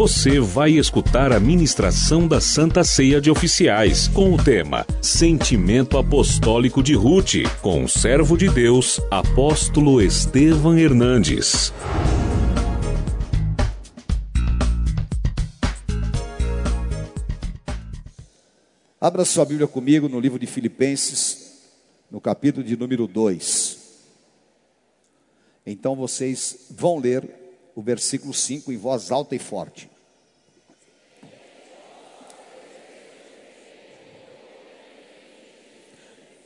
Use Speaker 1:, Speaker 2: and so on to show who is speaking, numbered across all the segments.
Speaker 1: Você vai escutar a ministração da Santa Ceia de Oficiais com o tema Sentimento Apostólico de Ruth, com o servo de Deus, apóstolo Estevam Hernandes.
Speaker 2: Abra sua Bíblia comigo no livro de Filipenses, no capítulo de número 2. Então vocês vão ler o versículo 5 em voz alta e forte.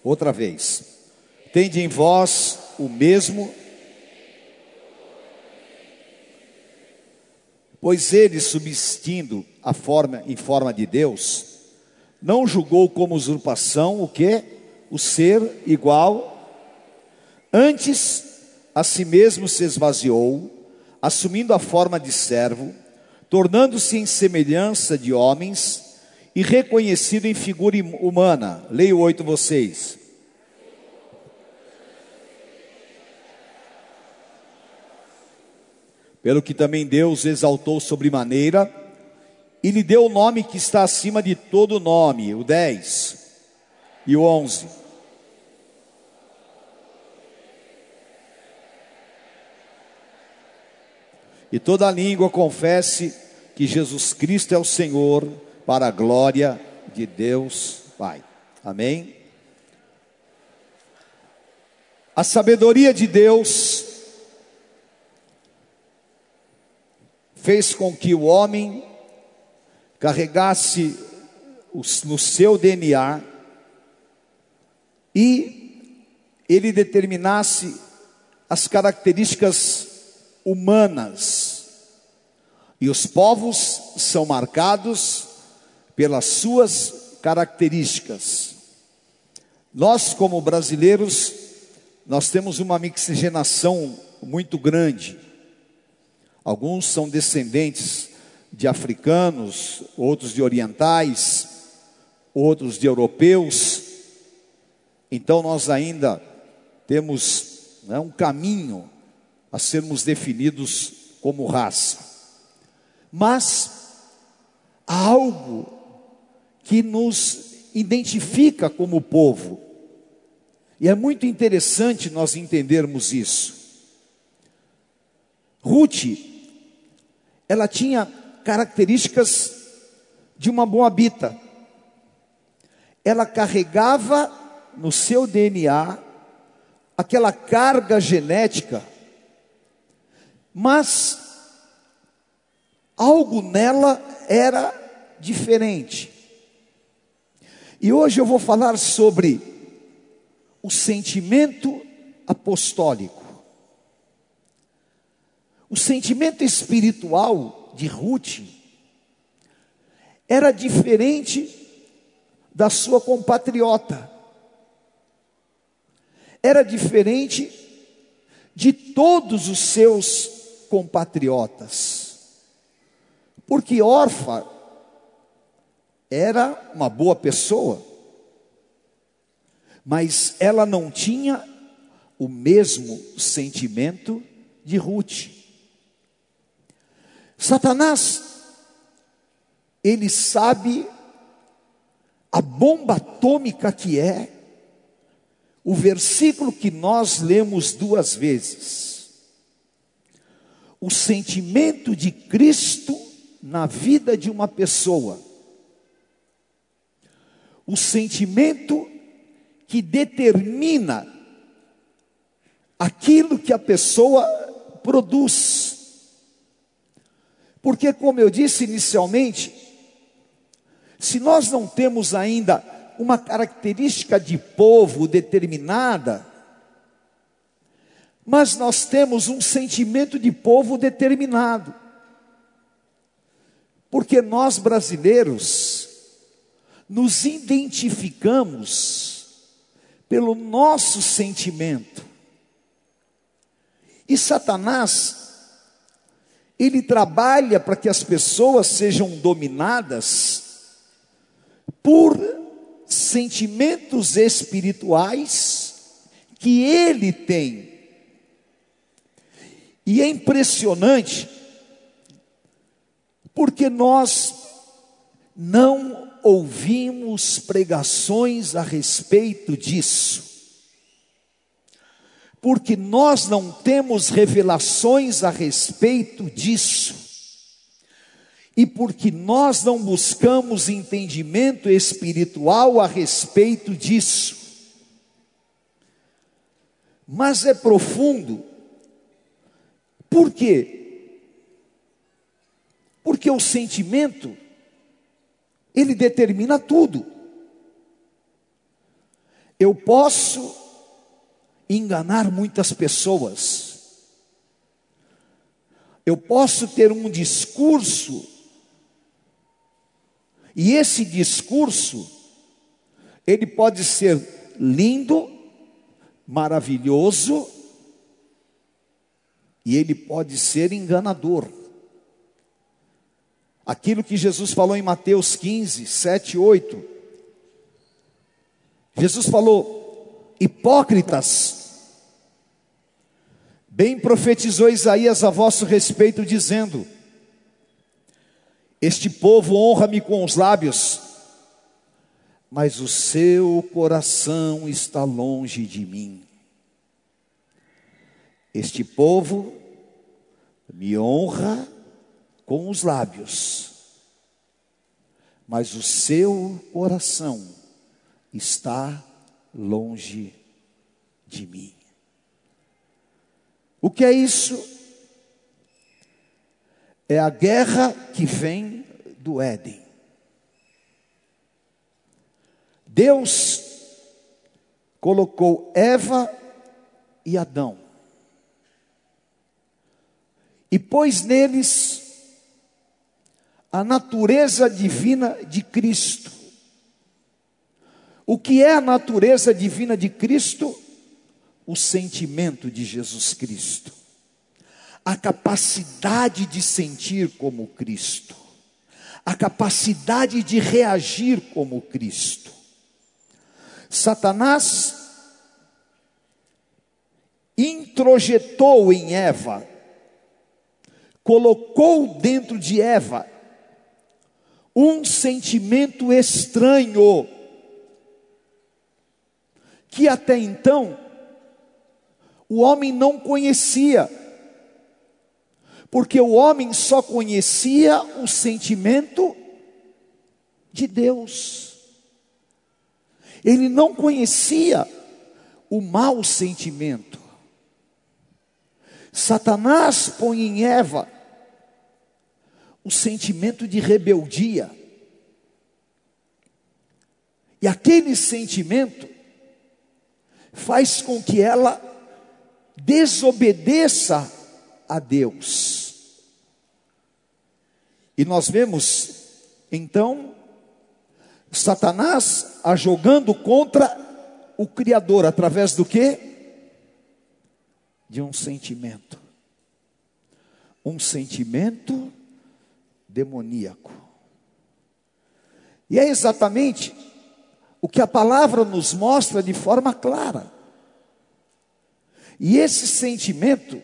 Speaker 2: Outra vez. Tende em vós o mesmo, pois ele, subsistindo a forma em forma de Deus, não julgou como usurpação o que? O ser igual. Antes, a si mesmo se esvaziou, assumindo a forma de servo, tornando-se em semelhança de homens e reconhecido em figura humana. Leio oito vocês. Pelo que também Deus exaltou sobremaneira e lhe deu o nome que está acima de todo nome, o 10 e o 11. E toda língua confesse que Jesus Cristo é o Senhor, para a glória de Deus Pai. Amém? A sabedoria de Deus fez com que o homem carregasse no seu DNA e ele determinasse as características humanas. E os povos são marcados pelas suas características. Nós, como brasileiros, nós temos uma mixigenação muito grande. Alguns são descendentes de africanos, outros de orientais, outros de europeus. Então nós ainda temos né, um caminho a sermos definidos como raça. Mas há algo que nos identifica como povo. E é muito interessante nós entendermos isso. Ruth, ela tinha características de uma moabita. Ela carregava no seu DNA aquela carga genética, mas algo nela era diferente. E hoje eu vou falar sobre o sentimento apostólico. O sentimento espiritual de Ruth era diferente da sua compatriota, era diferente de todos os seus compatriotas, porque Orfa era uma boa pessoa, mas ela não tinha o mesmo sentimento de Ruth. Satanás, ele sabe a bomba atômica que é o versículo que nós lemos duas vezes. O sentimento de Cristo na vida de uma pessoa. O sentimento que determina aquilo que a pessoa produz. Porque, como eu disse inicialmente, se nós não temos ainda uma característica de povo determinada, mas nós temos um sentimento de povo determinado. Porque nós brasileiros nos identificamos pelo nosso sentimento. E Satanás ele trabalha para que as pessoas sejam dominadas por sentimentos espirituais que ele tem. E é impressionante, Porque nós não ouvimos pregações a respeito disso. Porque nós não temos revelações a respeito disso. E porque nós não buscamos entendimento espiritual a respeito disso. Mas é profundo. Por quê? Porque o sentimento ele determina tudo. Eu posso enganar muitas pessoas. Eu posso ter um discurso e esse discurso ele pode ser lindo, maravilhoso e ele pode ser enganador. Aquilo que Jesus falou em Mateus 15, 7 e 8. Jesus falou: Hipócritas, bem profetizou Isaías a vosso respeito, dizendo: Este povo honra-me com os lábios, mas o seu coração está longe de mim. Este povo me honra com os lábios, mas o seu coração está longe de mim. O que é isso? É a guerra que vem do Éden. Deus colocou Eva e Adão e pôs neles a natureza divina de Cristo. O que é a natureza divina de Cristo? O sentimento de Jesus Cristo, a capacidade de sentir como Cristo, a capacidade de reagir como Cristo. Satanás introjetou em Eva, colocou dentro de Eva um sentimento estranho, que até então o homem não conhecia, porque o homem só conhecia o sentimento de Deus, ele não conhecia o mau sentimento. Satanás põe em Eva o sentimento de rebeldia. E aquele sentimento faz com que ela desobedeça a Deus. E nós vemos, então, Satanás a jogando contra o Criador, através do que? De um sentimento. Um sentimento demoníaco. E é exatamente o que a palavra nos mostra de forma clara. E esse sentimento,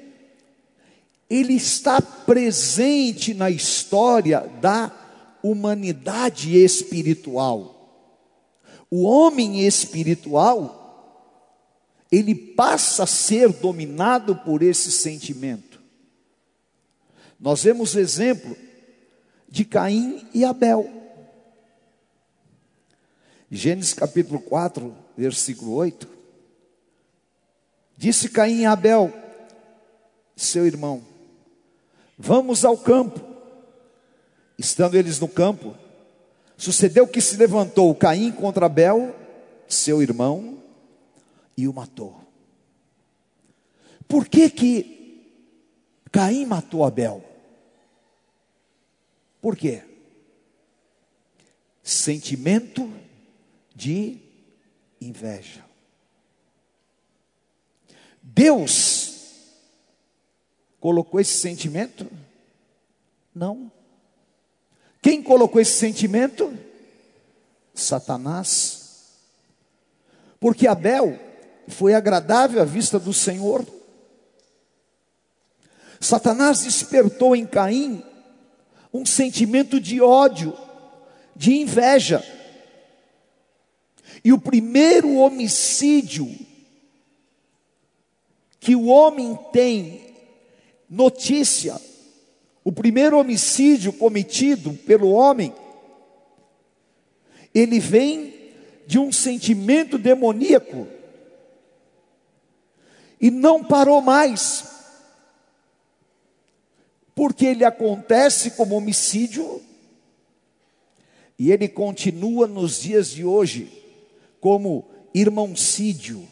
Speaker 2: ele está presente na história da humanidade espiritual. O homem espiritual, ele passa a ser dominado por esse sentimento. Nós vemos exemplo de Caim e Abel. Gênesis capítulo 4, versículo 8. Disse Caim a Abel, seu irmão: Vamos ao campo. Estando eles no campo, sucedeu que se levantou Caim contra Abel, seu irmão, e o matou. Por que que Caim matou Abel? Por quê? Sentimento de inveja. Deus colocou esse sentimento? Não. Quem colocou esse sentimento? Satanás. Porque Abel foi agradável à vista do Senhor. Satanás despertou em Caim um sentimento de ódio, de inveja. E o primeiro homicídio que o homem tem notícia, o primeiro homicídio cometido pelo homem, ele vem de um sentimento demoníaco e não parou mais, porque ele acontece como homicídio e ele continua nos dias de hoje como irmãocídio,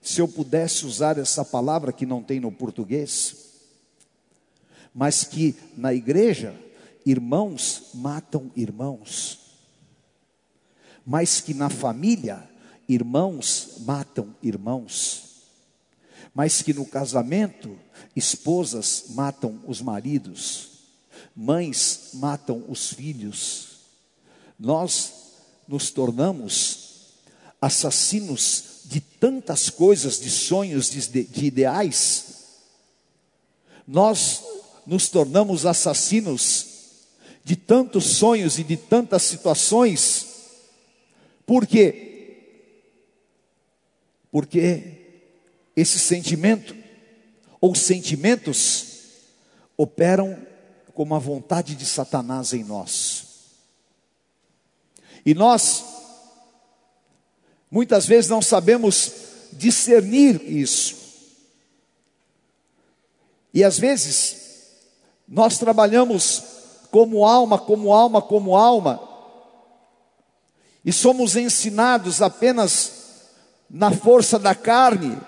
Speaker 2: se eu pudesse usar essa palavra que não tem no português, mas que na igreja irmãos matam irmãos, mas que na família irmãos matam irmãos, mas que no casamento esposas matam os maridos, mães matam os filhos. Nós nos tornamos assassinos de tantas coisas, de sonhos, de, de ideais, nós nos tornamos assassinos de tantos sonhos e de tantas situações, por quê? Porque esse sentimento ou sentimentos operam como a vontade de Satanás em nós. E nós Muitas vezes não sabemos discernir isso. E às vezes nós trabalhamos como alma, como alma, como alma, e somos ensinados apenas na força da carne,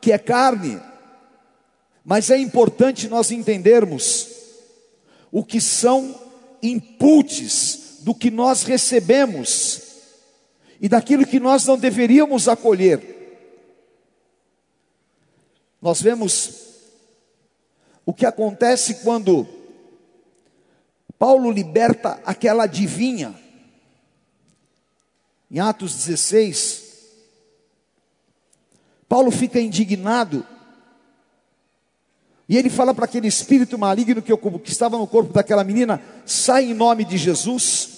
Speaker 2: que é carne. Mas é importante nós entendermos o que são inputs do que nós recebemos e daquilo que nós não deveríamos acolher. Nós vemos o que acontece quando Paulo liberta aquela adivinha. Em Atos 16, Paulo fica indignado e ele fala para aquele espírito maligno que, que estava no corpo daquela menina: sai em nome de Jesus.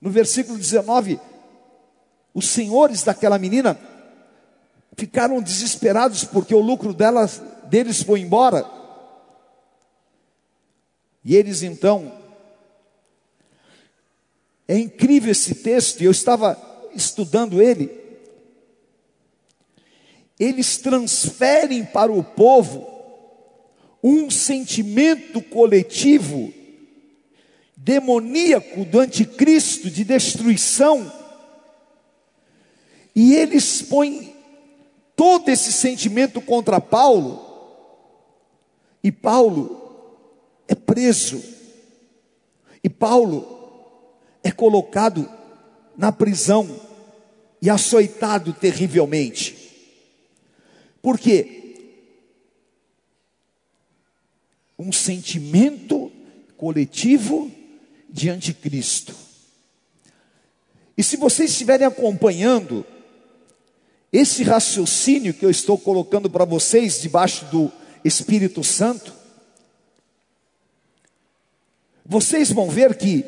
Speaker 2: No versículo 19, os senhores daquela menina ficaram desesperados porque o lucro delas, deles foi embora. E eles então, é incrível esse texto, eu estava estudando ele. Eles transferem para o povo um sentimento coletivo demoníaco do anticristo de destruição, e eles põem todo esse sentimento contra Paulo, e Paulo é preso, e Paulo é colocado na prisão e açoitado terrivelmente. Por quê? Um sentimento coletivo de anticristo. E se vocês estiverem acompanhando esse raciocínio que eu estou colocando para vocês debaixo do Espírito Santo, vocês vão ver que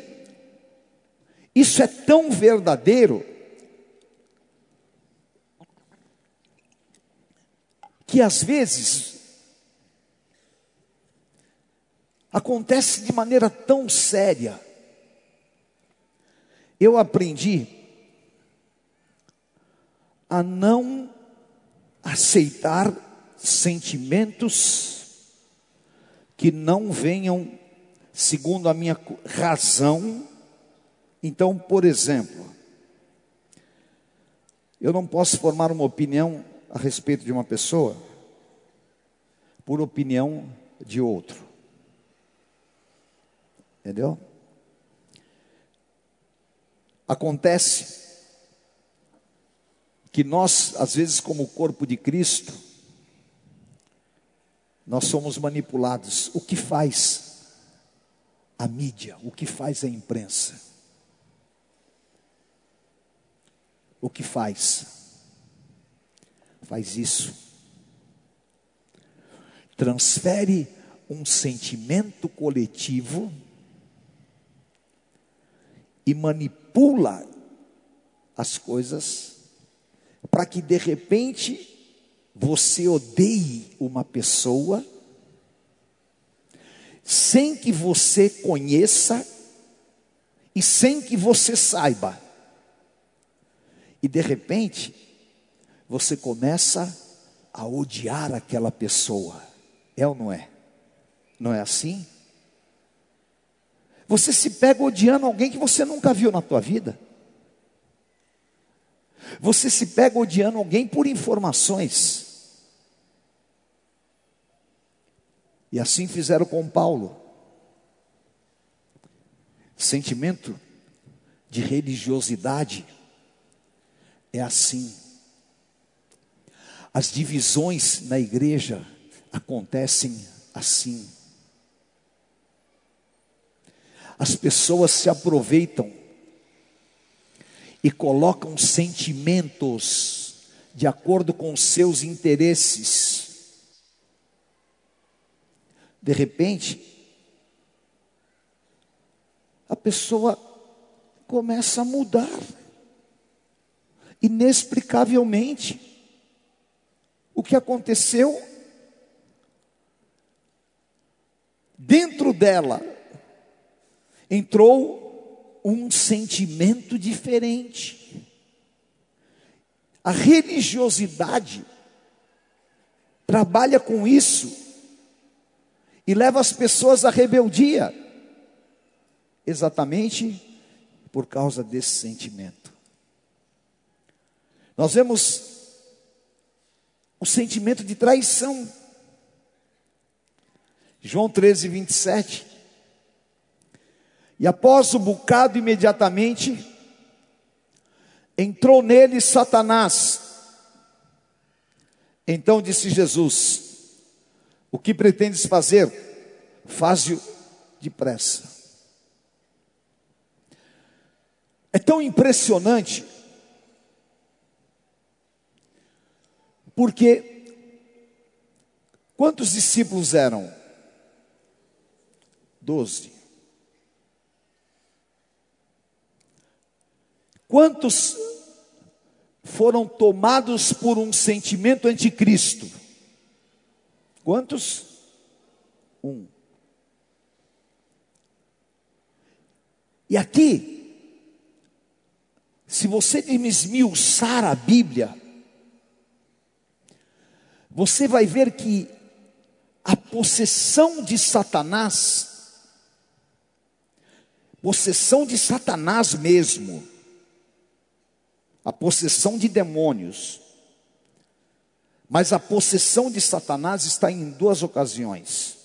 Speaker 2: isso é tão verdadeiro que às vezes acontece de maneira tão séria eu aprendi a não aceitar sentimentos que não venham segundo a minha razão. Então, por exemplo, eu não posso formar uma opinião a respeito de uma pessoa por opinião de outro. Entendeu? Acontece que nós, às vezes, como corpo de Cristo, nós somos manipulados. O que faz a mídia? O que faz a imprensa? O que faz? Faz isso. Transfere um sentimento coletivo e manipula as coisas para que de repente você odeie uma pessoa sem que você conheça e sem que você saiba. E de repente, você começa a odiar aquela pessoa. É ou não é? Não é assim? Você se pega odiando alguém que você nunca viu na tua vida. Você se pega odiando alguém por informações. E assim fizeram com Paulo. Sentimento de religiosidade é assim. As divisões na igreja acontecem assim. As pessoas se aproveitam e colocam sentimentos de acordo com seus interesses. De repente, a pessoa começa a mudar, inexplicavelmente. O que aconteceu? Dentro dela entrou um sentimento diferente. A religiosidade trabalha com isso e leva as pessoas à rebeldia, exatamente por causa desse sentimento. Nós vemos o sentimento de traição. João 13, 27. E após o bocado, imediatamente, entrou nele Satanás. Então disse Jesus: O que pretendes fazer? Faze-o depressa. É tão impressionante, porque quantos discípulos eram? Doze. Quantos foram tomados por um sentimento anticristo? Quantos? Um. E aqui, se você esmiuçar a Bíblia, você vai ver que a possessão de Satanás, possessão de Satanás mesmo, a possessão de demônios. Mas a possessão de Satanás está em duas ocasiões: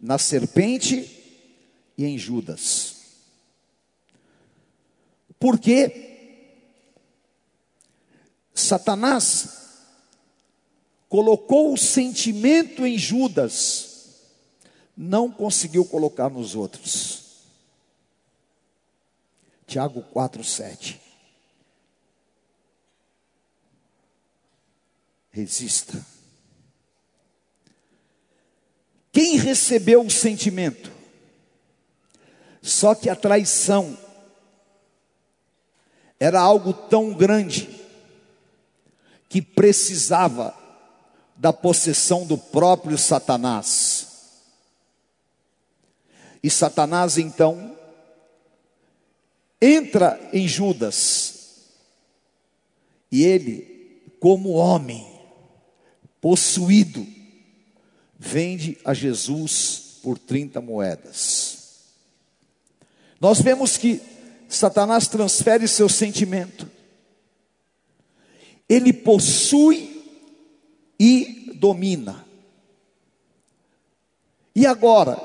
Speaker 2: na serpente e em Judas. Porque Satanás colocou o sentimento em Judas, não conseguiu colocar nos outros. Tiago 4, 7. resista. Quem recebeu o sentimento? Só que a traição era algo tão grande que precisava da possessão do próprio Satanás. E Satanás então entra em Judas, e ele, como homem, possuído, vende a Jesus por 30 moedas. Nós vemos que Satanás transfere seu sentimento, ele possui e domina. E agora,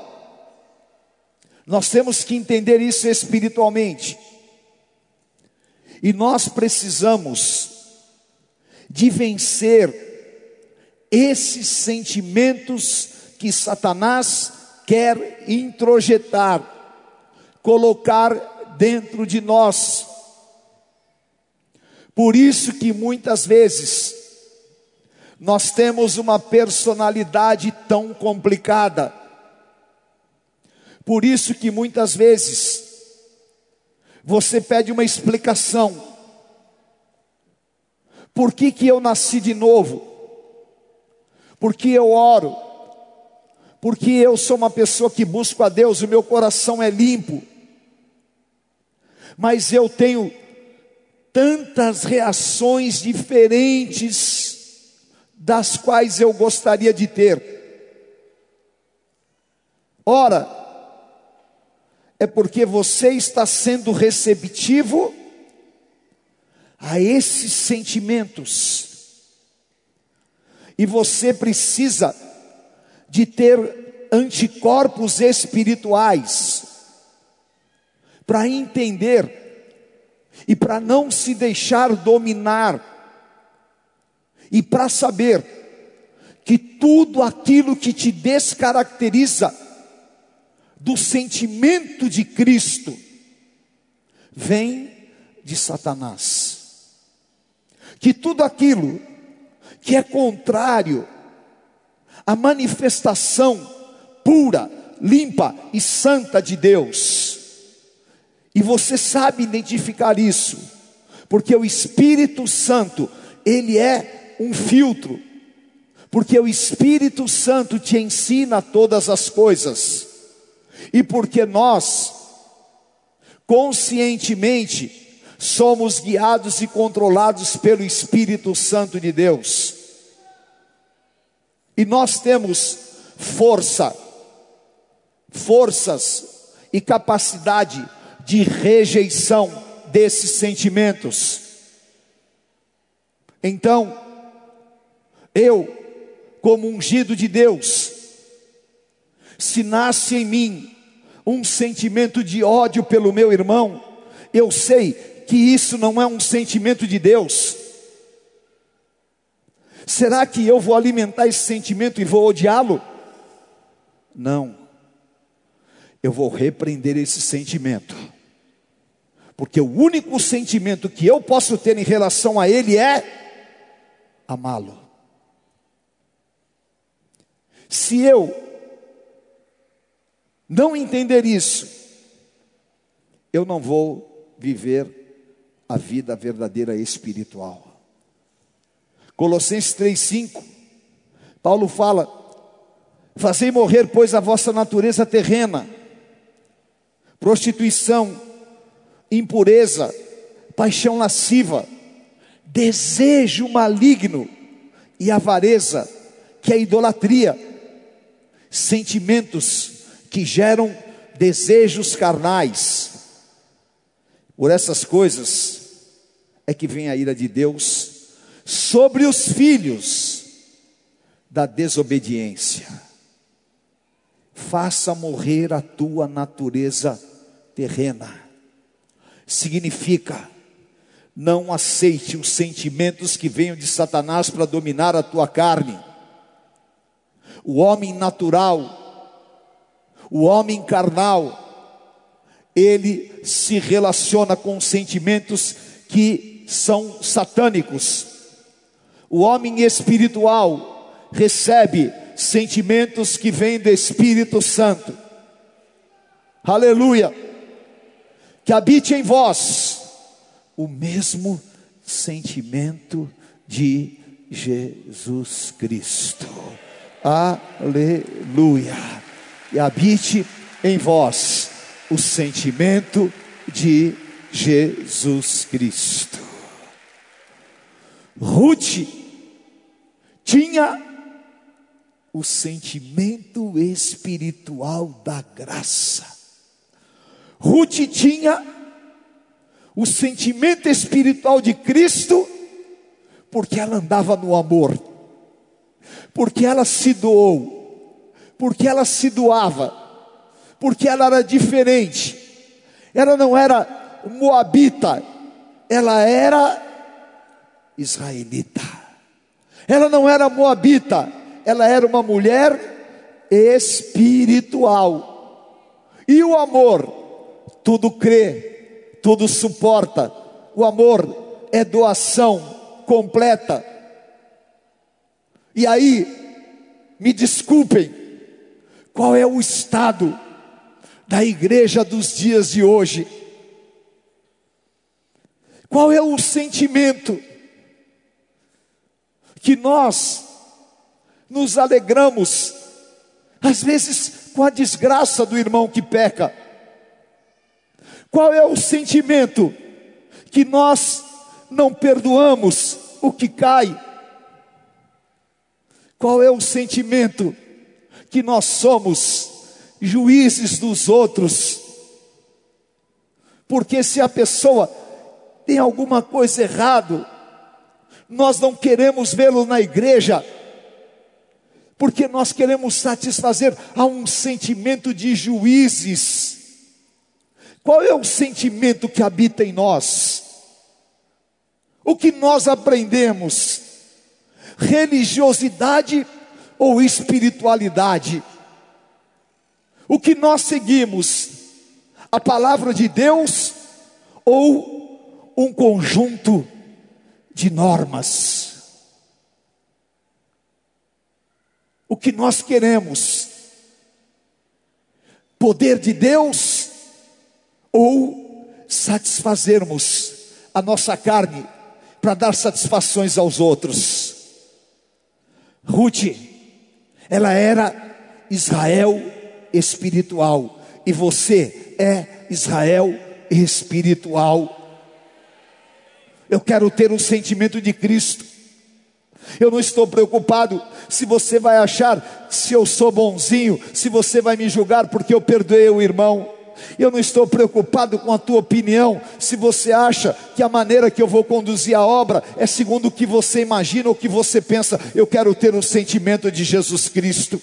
Speaker 2: nós temos que entender isso espiritualmente, e nós precisamos de vencer esses sentimentos que Satanás quer introjetar, colocar dentro de nós. Por isso que muitas vezes nós temos uma personalidade tão complicada, Por isso que muitas vezes você pede uma explicação. Por que, que eu nasci de novo? Porque eu oro, porque eu sou uma pessoa que busco a Deus, o meu coração é limpo, mas eu tenho tantas reações diferentes das quais eu gostaria de ter. Ora, é porque você está sendo receptivo a esses sentimentos. E você precisa de ter anticorpos espirituais para entender e para não se deixar dominar e para saber que tudo aquilo que te descaracteriza do sentimento de Cristo vem de Satanás. Que tudo aquilo que é contrário à manifestação pura, limpa e santa de Deus. E você sabe identificar isso, porque o Espírito Santo, ele é um filtro, porque o Espírito Santo te ensina todas as coisas, e porque nós, conscientemente, somos guiados e controlados pelo Espírito Santo de Deus. E nós temos força, forças e capacidade de rejeição desses sentimentos. Então, eu, como ungido de Deus, se nasce em mim um sentimento de ódio pelo meu irmão, eu sei que isso não é um sentimento de Deus? Será que eu vou alimentar esse sentimento e vou odiá-lo? Não. Eu vou repreender esse sentimento. Porque o único sentimento que eu posso ter em relação a ele é amá-lo. Se eu não entender isso, eu não vou viver a vida verdadeira espiritual. Colossenses 3:5. Paulo fala: Fazei morrer, pois, a vossa natureza terrena, prostituição, impureza, paixão lasciva, desejo maligno e avareza, que é idolatria, sentimentos que geram desejos carnais por essas coisas é que vem a ira de Deus sobre os filhos da desobediência. Faça morrer a tua natureza terrena. Significa, não aceite os sentimentos que venham de Satanás para dominar a tua carne. O homem natural, o homem carnal, ele se relaciona com sentimentos que são satânicos. O homem espiritual recebe sentimentos que vêm do Espírito Santo. Aleluia. Que habite em vós o mesmo sentimento de Jesus Cristo. Aleluia. E habite em vós o sentimento de Jesus Cristo. Ruth tinha o sentimento espiritual da graça. Ruth tinha o sentimento espiritual de Cristo, porque ela andava no amor, porque ela se doou, porque ela se doava porque ela era diferente. Ela não era moabita, ela era israelita. Ela não era moabita, ela era uma mulher espiritual. E o amor, tudo crê, tudo suporta. O amor é doação completa. E aí, me desculpem, qual é o estado da igreja dos dias de hoje? Qual é o sentimento que nós nos alegramos, às vezes com a desgraça do irmão que peca? Qual é o sentimento que nós não perdoamos o que cai? Qual é o sentimento que nós somos juízes dos outros? Porque se a pessoa tem alguma coisa errado, nós não queremos vê-lo na igreja, porque nós queremos satisfazer a um sentimento de juízes. Qual é o sentimento que habita em nós? O que nós aprendemos? Religiosidade ou espiritualidade? O que nós seguimos? A palavra de Deus ou um conjunto de normas. O que nós queremos? Poder de Deus ou satisfazermos a nossa carne para dar satisfações aos outros? Ruth, ela era Israel espiritual e você é Israel espiritual. Eu quero ter o sentimento de Cristo. Eu não estou preocupado se você vai achar se eu sou bonzinho, se você vai me julgar porque eu perdoei o irmão. Eu não estou preocupado com a tua opinião, se você acha que a maneira que eu vou conduzir a obra é segundo o que você imagina ou o que você pensa. Eu quero ter o sentimento de Jesus Cristo.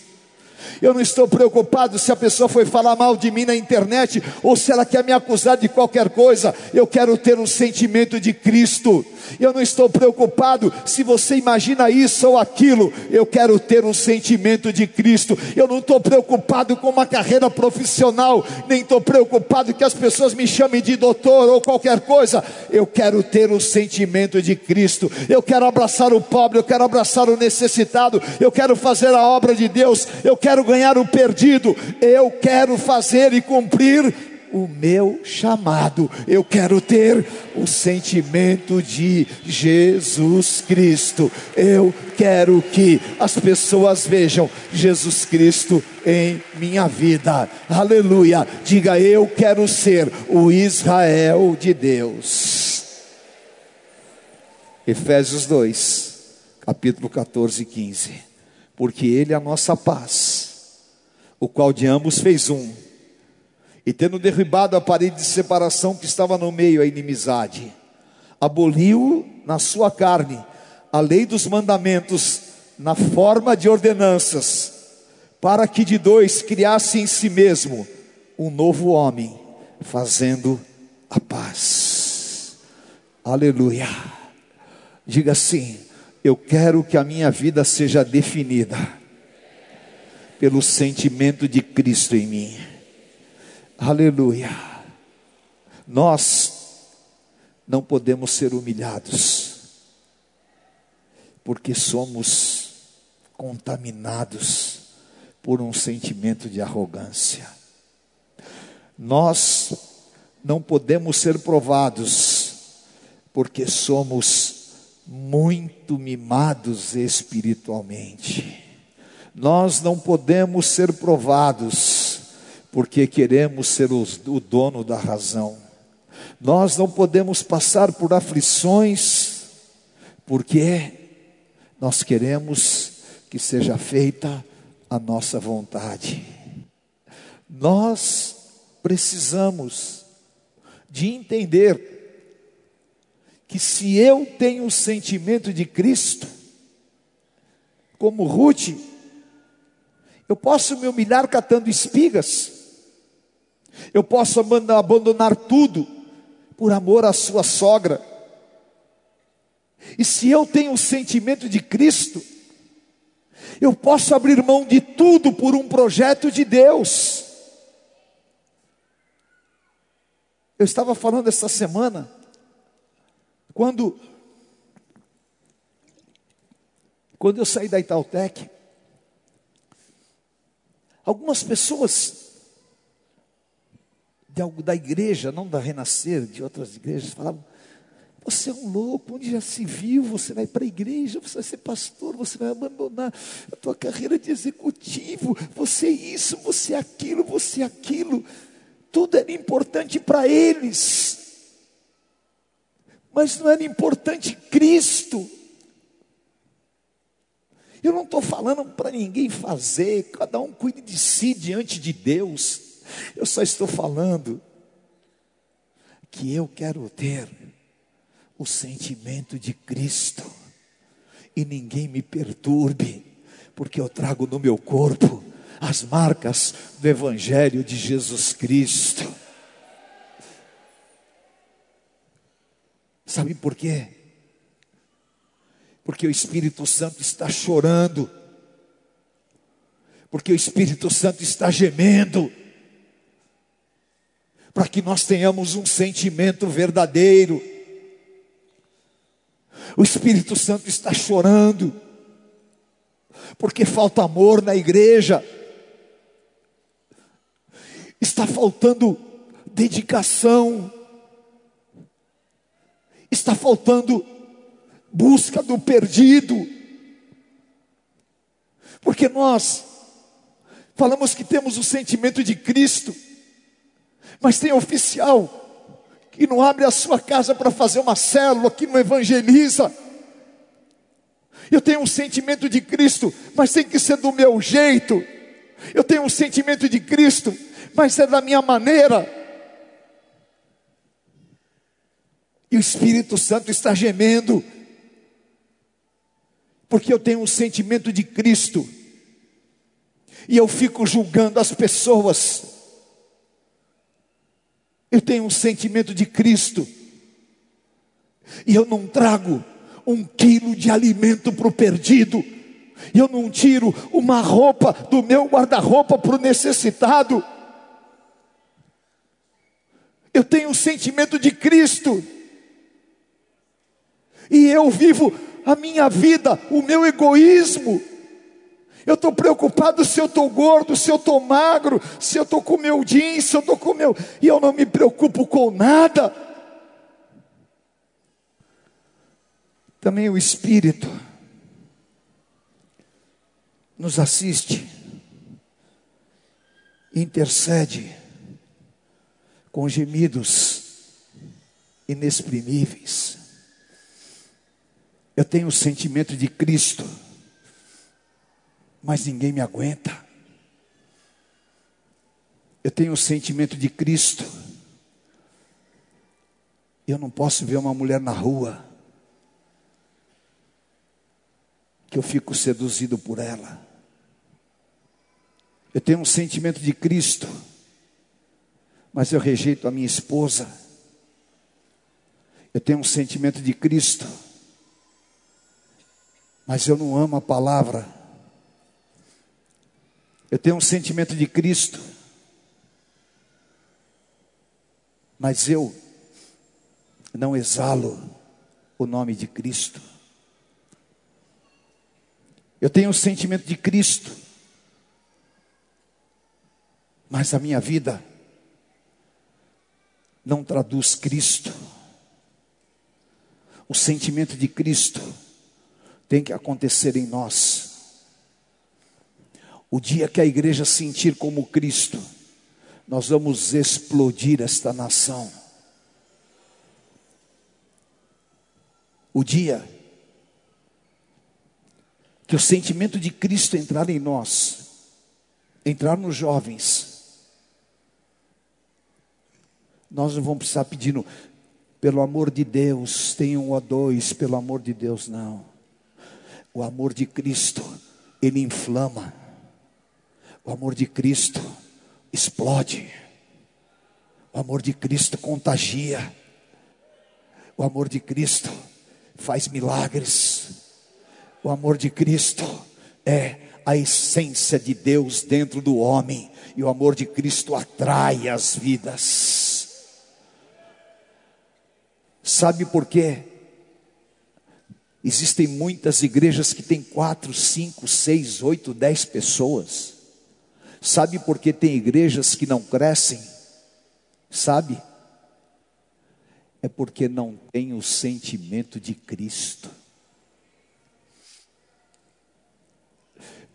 Speaker 2: Eu não estou preocupado se a pessoa foi falar mal de mim na internet ou se ela quer me acusar de qualquer coisa. Eu quero ter um sentimento de Cristo. Eu não estou preocupado se você imagina isso ou aquilo. Eu quero ter um sentimento de Cristo. Eu não estou preocupado com uma carreira profissional, nem estou preocupado que as pessoas me chamem de doutor ou qualquer coisa. Eu quero ter um sentimento de Cristo. Eu quero abraçar o pobre, eu quero abraçar o necessitado, eu quero fazer a obra de Deus, eu quero ganhar o perdido. Eu quero fazer e cumprir o meu chamado. Eu quero ter o sentimento de Jesus Cristo. Eu quero que as pessoas vejam Jesus Cristo em minha vida. Aleluia. Diga eu quero ser o Israel de Deus. Efésios 2, capítulo 14 e 15. Porque ele é a nossa paz, o qual de ambos fez um e tendo derribado a parede de separação que estava no meio, a inimizade, aboliu na sua carne a lei dos mandamentos na forma de ordenanças, para que de dois criasse em si mesmo um novo homem, fazendo a paz. Aleluia. Diga assim: eu quero que a minha vida seja definida pelo sentimento de Cristo em mim. Aleluia. Nós não podemos ser humilhados, porque somos contaminados por um sentimento de arrogância. Nós não podemos ser provados, porque somos muito mimados espiritualmente. Nós não podemos ser provados, porque queremos ser os, o dono da razão. Nós não podemos passar por aflições, porque nós queremos que seja feita a nossa vontade. Nós precisamos de entender que se eu tenho o sentimento de Cristo, como Ruth, eu posso me humilhar catando espigas, eu posso abandonar tudo por amor à sua sogra. E se eu tenho o sentimento de Cristo, eu posso abrir mão de tudo por um projeto de Deus. Eu estava falando essa semana, quando, quando eu saí da Itautec, algumas pessoas da igreja, não da Renascer, de outras igrejas, falavam: você é um louco, onde já se viu? Você vai para a igreja, você vai ser pastor, você vai abandonar a tua carreira de executivo, você é isso, você é aquilo, você é aquilo. Tudo era importante para eles, mas não era importante Cristo. Eu não estou falando para ninguém fazer, cada um cuide de si diante de Deus. Eu só estou falando que eu quero ter o sentimento de Cristo e ninguém me perturbe, porque eu trago no meu corpo as marcas do Evangelho de Jesus Cristo. Sabe por quê? Porque o Espírito Santo está chorando, porque o Espírito Santo está gemendo, para que nós tenhamos um sentimento verdadeiro. O Espírito Santo está chorando, porque falta amor na igreja, está faltando dedicação, está faltando busca do perdido, porque nós falamos que temos o sentimento de Cristo, mas tem oficial que não abre a sua casa para fazer uma célula, que não evangeliza. Eu tenho um sentimento de Cristo, mas tem que ser do meu jeito. Eu tenho um sentimento de Cristo, mas é da minha maneira. E o Espírito Santo está gemendo, porque eu tenho um sentimento de Cristo, e eu fico julgando as pessoas, eu tenho um sentimento de Cristo, e eu não trago um quilo de alimento para o perdido, eu não tiro uma roupa do meu guarda-roupa para o necessitado. Eu tenho um sentimento de Cristo, e eu vivo a minha vida, o meu egoísmo. Eu estou preocupado se eu estou gordo, se eu estou magro, se eu estou com meu jeans, se eu estou com meu. E eu não me preocupo com nada. Também o Espírito nos assiste, intercede com gemidos inexprimíveis. Eu tenho o sentimento de Cristo, mas ninguém me aguenta. Eu tenho o sentimento de Cristo. Eu não posso ver uma mulher na rua que eu fico seduzido por ela. Eu tenho um sentimento de Cristo, mas eu rejeito a minha esposa. Eu tenho um sentimento de Cristo mas eu não amo a palavra. Eu tenho um sentimento de Cristo, mas eu não exalo o nome de Cristo. Eu tenho um sentimento de Cristo, mas a minha vida não traduz Cristo. O sentimento de Cristo tem que acontecer em nós. O dia que a igreja sentir como Cristo, nós vamos explodir esta nação. O dia que o sentimento de Cristo entrar em nós, entrar nos jovens, nós não vamos precisar pedindo, pelo amor de Deus, tenha um ou dois, pelo amor de Deus, não. O amor de Cristo, ele inflama. O amor de Cristo explode. O amor de Cristo contagia. O amor de Cristo faz milagres. O amor de Cristo é a essência de Deus dentro do homem. E o amor de Cristo atrai as vidas. Sabe por quê? Existem muitas igrejas que têm quatro, cinco, seis, oito, dez pessoas. Sabe por que tem igrejas que não crescem? Sabe? É porque não tem o sentimento de Cristo.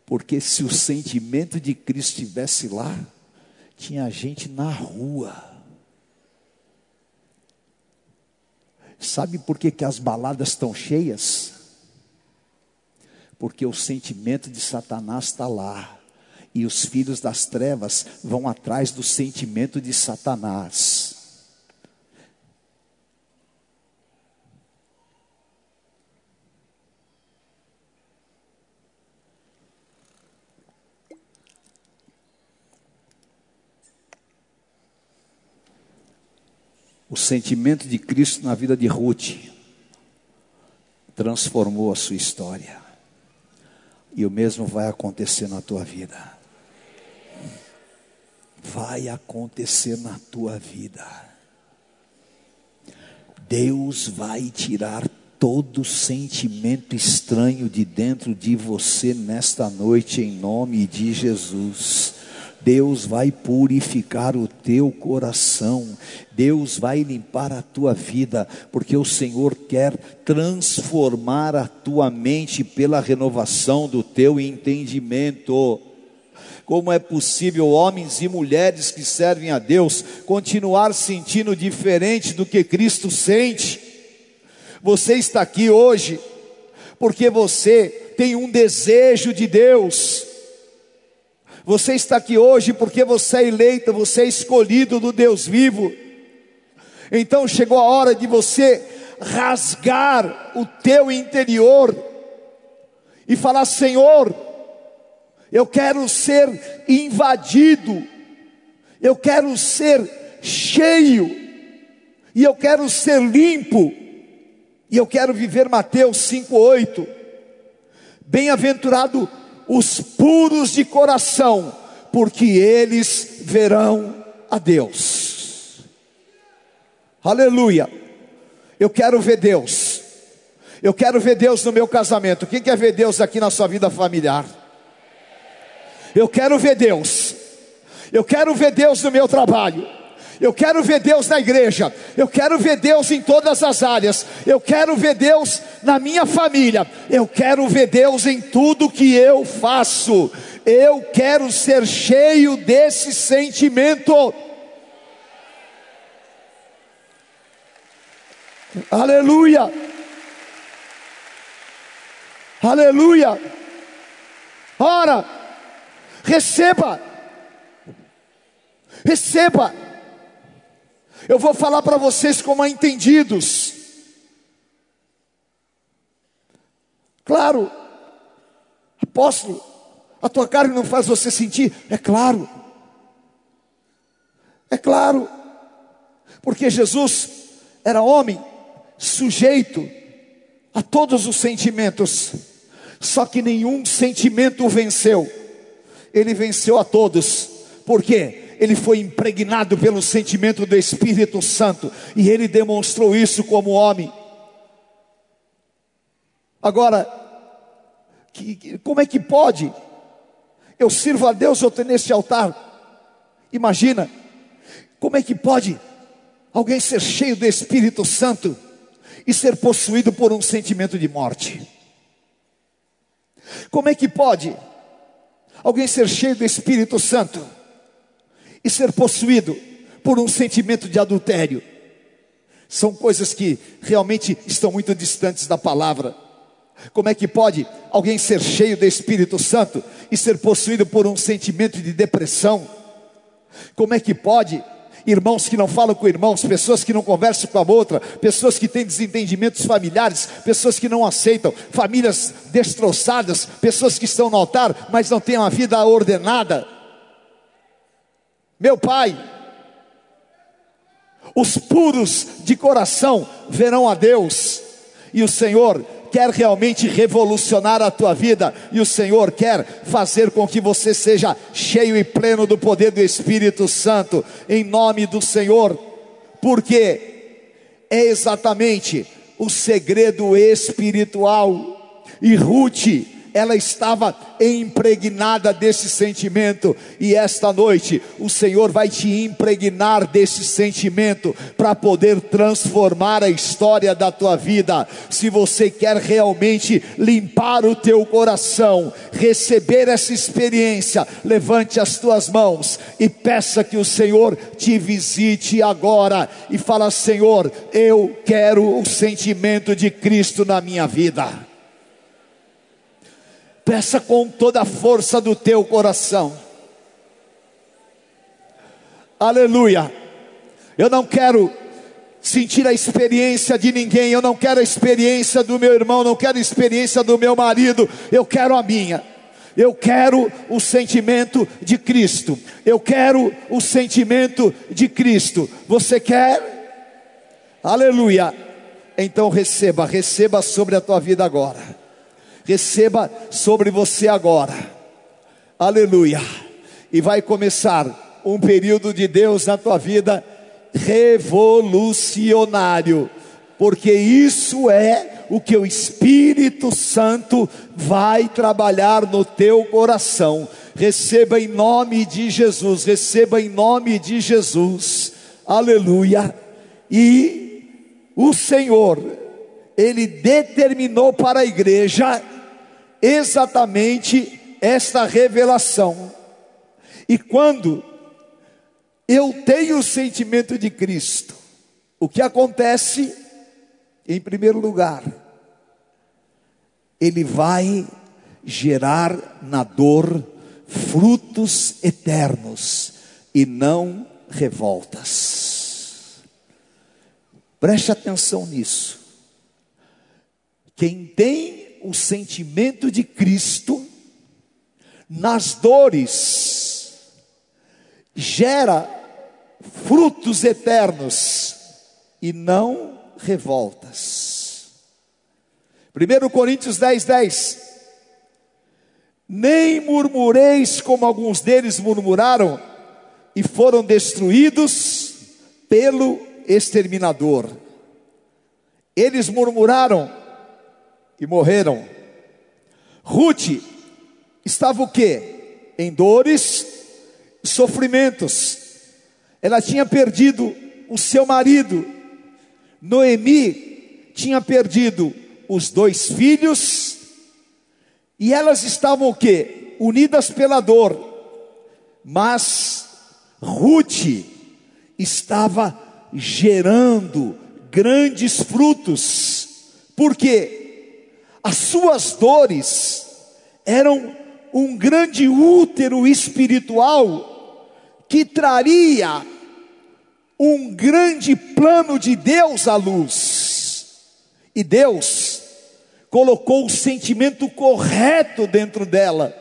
Speaker 2: Porque se o sentimento de Cristo estivesse lá, tinha gente na rua. Sabe por que, que as baladas estão cheias? Porque o sentimento de Satanás está lá. E os filhos das trevas vão atrás do sentimento de Satanás. O sentimento de Cristo na vida de Ruth transformou a sua história. E o mesmo vai acontecer na tua vida. Vai acontecer na tua vida. Deus vai tirar todo sentimento estranho de dentro de você nesta noite, em nome de Jesus. Deus vai purificar o teu coração, Deus vai limpar a tua vida, porque o Senhor quer transformar a tua mente pela renovação do teu entendimento. Como é possível homens e mulheres que servem a Deus continuar sentindo diferente do que Cristo sente? Você está aqui hoje porque você tem um desejo de Deus você está aqui hoje porque você é eleita, você é escolhido do Deus vivo. Então chegou a hora de você rasgar o teu interior e falar: Senhor, eu quero ser invadido, eu quero ser cheio, e eu quero ser limpo, e eu quero viver Mateus 5,8. Bem-aventurado os puros de coração, porque eles verão a Deus. Aleluia. Eu quero ver Deus. Eu quero ver Deus no meu casamento. Quem quer ver Deus aqui na sua vida familiar? Eu quero ver Deus. Eu quero ver Deus no meu trabalho. Eu quero ver Deus na igreja. Eu quero ver Deus em todas as áreas. Eu quero ver Deus na minha família. Eu quero ver Deus em tudo que eu faço. Eu quero ser cheio desse sentimento. Aleluia. Aleluia. Ora, receba. Receba eu vou falar para vocês como entendidos. Claro, apóstolo, a tua carne não faz você sentir? É claro, é claro, porque Jesus era homem, sujeito a todos os sentimentos, só que nenhum sentimento o venceu, ele venceu a todos, por quê? Ele foi impregnado pelo sentimento do Espírito Santo e ele demonstrou isso como homem. Agora, que, que, como é que pode? Eu sirvo a Deus, eu tenho nesse altar. Imagina, como é que pode alguém ser cheio do Espírito Santo e ser possuído por um sentimento de morte? Como é que pode alguém ser cheio do Espírito Santo e ser possuído por um sentimento de adultério. São coisas que realmente estão muito distantes da palavra. Como é que pode alguém ser cheio do Espírito Santo e ser possuído por um sentimento de depressão? Como é que pode irmãos que não falam com irmãos, pessoas que não conversam com a outra, pessoas que têm desentendimentos familiares, pessoas que não aceitam, famílias destroçadas, pessoas que estão no altar, mas não têm uma vida ordenada. Meu Pai, os puros de coração verão a Deus, e o Senhor quer realmente revolucionar a tua vida, e o Senhor quer fazer com que você seja cheio e pleno do poder do Espírito Santo, em nome do Senhor, porque é exatamente o segredo espiritual, e Ruth ela estava impregnada desse sentimento, e esta noite o Senhor vai te impregnar desse sentimento para poder transformar a história da tua vida. Se você quer realmente limpar o teu coração, receber essa experiência, levante as tuas mãos e peça que o Senhor te visite agora e fala: Senhor, eu quero o sentimento de Cristo na minha vida. Peça com toda a força do teu coração. Aleluia. Eu não quero sentir a experiência de ninguém, eu não quero a experiência do meu irmão, não quero a experiência do meu marido, eu quero a minha. Eu quero o sentimento de Cristo. Eu quero o sentimento de Cristo. Você quer? Aleluia. Então receba, receba sobre a tua vida agora receba sobre você agora. Aleluia. E vai começar um período de Deus na tua vida revolucionário, porque isso é o que o Espírito Santo vai trabalhar no teu coração. Receba em nome de Jesus, receba em nome de Jesus. Aleluia. E o Senhor, ele determinou para a igreja exatamente esta revelação. E quando eu tenho o sentimento de Cristo, o que acontece? Em primeiro lugar, ele vai gerar na dor frutos eternos e não revoltas. Preste atenção nisso. Quem tem o sentimento de Cristo nas dores, gera frutos eternos e não revoltas. 1 Coríntios 10, 10. Nem murmureis como alguns deles murmuraram e foram destruídos pelo exterminador. Eles murmuraram e morreram. Ruth estava o que? Em dores, sofrimentos. Ela tinha perdido o seu marido. Noemi tinha perdido os dois filhos. E elas estavam o que? Unidas pela dor. Mas Ruth estava gerando grandes frutos. Por quê? As suas dores eram um grande útero espiritual que traria um grande plano de Deus à luz. E Deus colocou o sentimento correto dentro dela.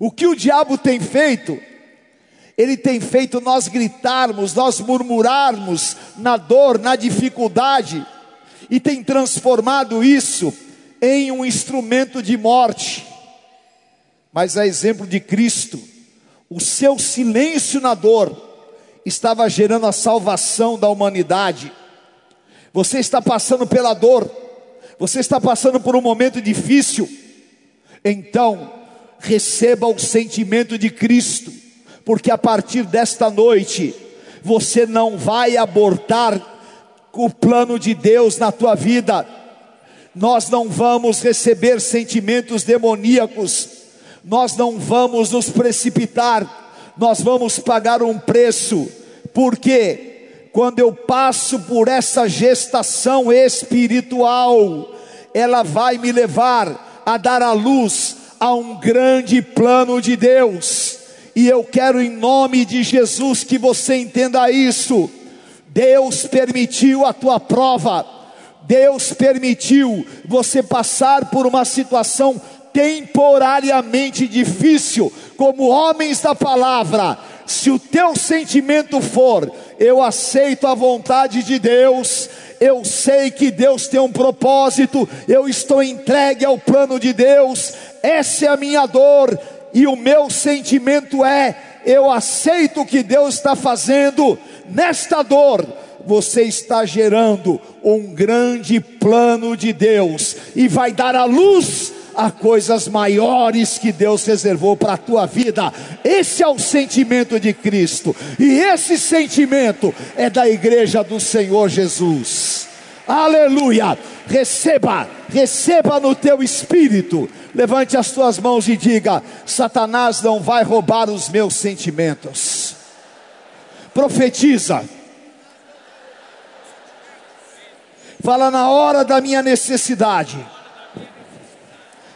Speaker 2: O que o diabo tem feito? Ele tem feito nós gritarmos, nós murmurarmos na dor, na dificuldade, e tem transformado isso em um instrumento de morte. Mas a exemplo de Cristo, o seu silêncio na dor estava gerando a salvação da humanidade. Você está passando pela dor, você está passando por um momento difícil, então receba o sentimento de Cristo, porque a partir desta noite você não vai abortar o plano de Deus na tua vida nós não vamos receber sentimentos demoníacos, nós não vamos nos precipitar, nós vamos pagar um preço, porque quando eu passo por essa gestação espiritual, ela vai me levar a dar a luz a um grande plano de Deus, e eu quero em nome de Jesus que você entenda isso. Deus permitiu a tua prova, Deus permitiu você passar por uma situação temporariamente difícil, como homens da palavra. Se o teu sentimento for, eu aceito a vontade de Deus, eu sei que Deus tem um propósito, eu estou entregue ao plano de Deus, essa é a minha dor, e o meu sentimento é: eu aceito o que Deus está fazendo nesta dor você está gerando um grande plano de Deus e vai dar a luz há coisas maiores que Deus reservou para a tua vida. Esse é o sentimento de Cristo, e esse sentimento é da igreja do Senhor Jesus. Aleluia! Receba, receba no teu espírito. Levante as tuas mãos e diga: Satanás não vai roubar os meus sentimentos. Profetiza. Fala na hora da minha necessidade,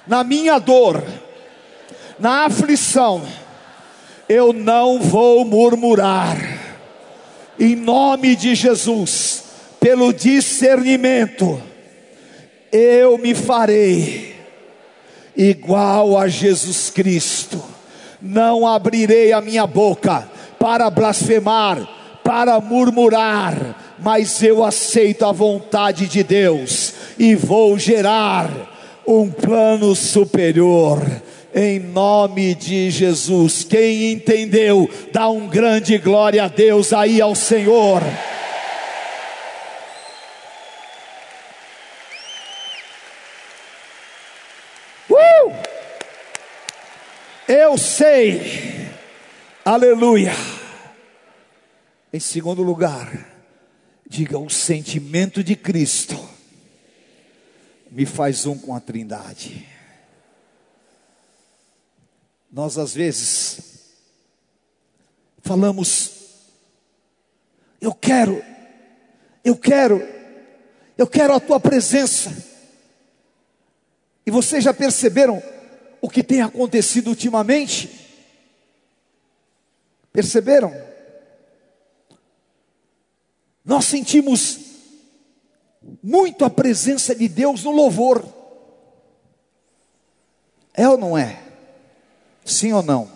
Speaker 2: na minha dor, na aflição, eu não vou murmurar, em nome de Jesus, pelo discernimento, eu me farei igual a Jesus Cristo, não abrirei a minha boca para blasfemar, para murmurar, mas eu aceito a vontade de Deus e vou gerar um plano superior. Em nome de Jesus, quem entendeu, dá um grande glória a Deus aí ao Senhor. Uh! Eu sei, aleluia. Em segundo lugar, Diga: o sentimento de Cristo me faz um com a Trindade. Nós às vezes falamos, eu quero, eu quero, eu quero a tua presença. E vocês já perceberam o que tem acontecido ultimamente? Perceberam? Nós sentimos muito a presença de Deus no louvor. É ou não é? Sim ou não?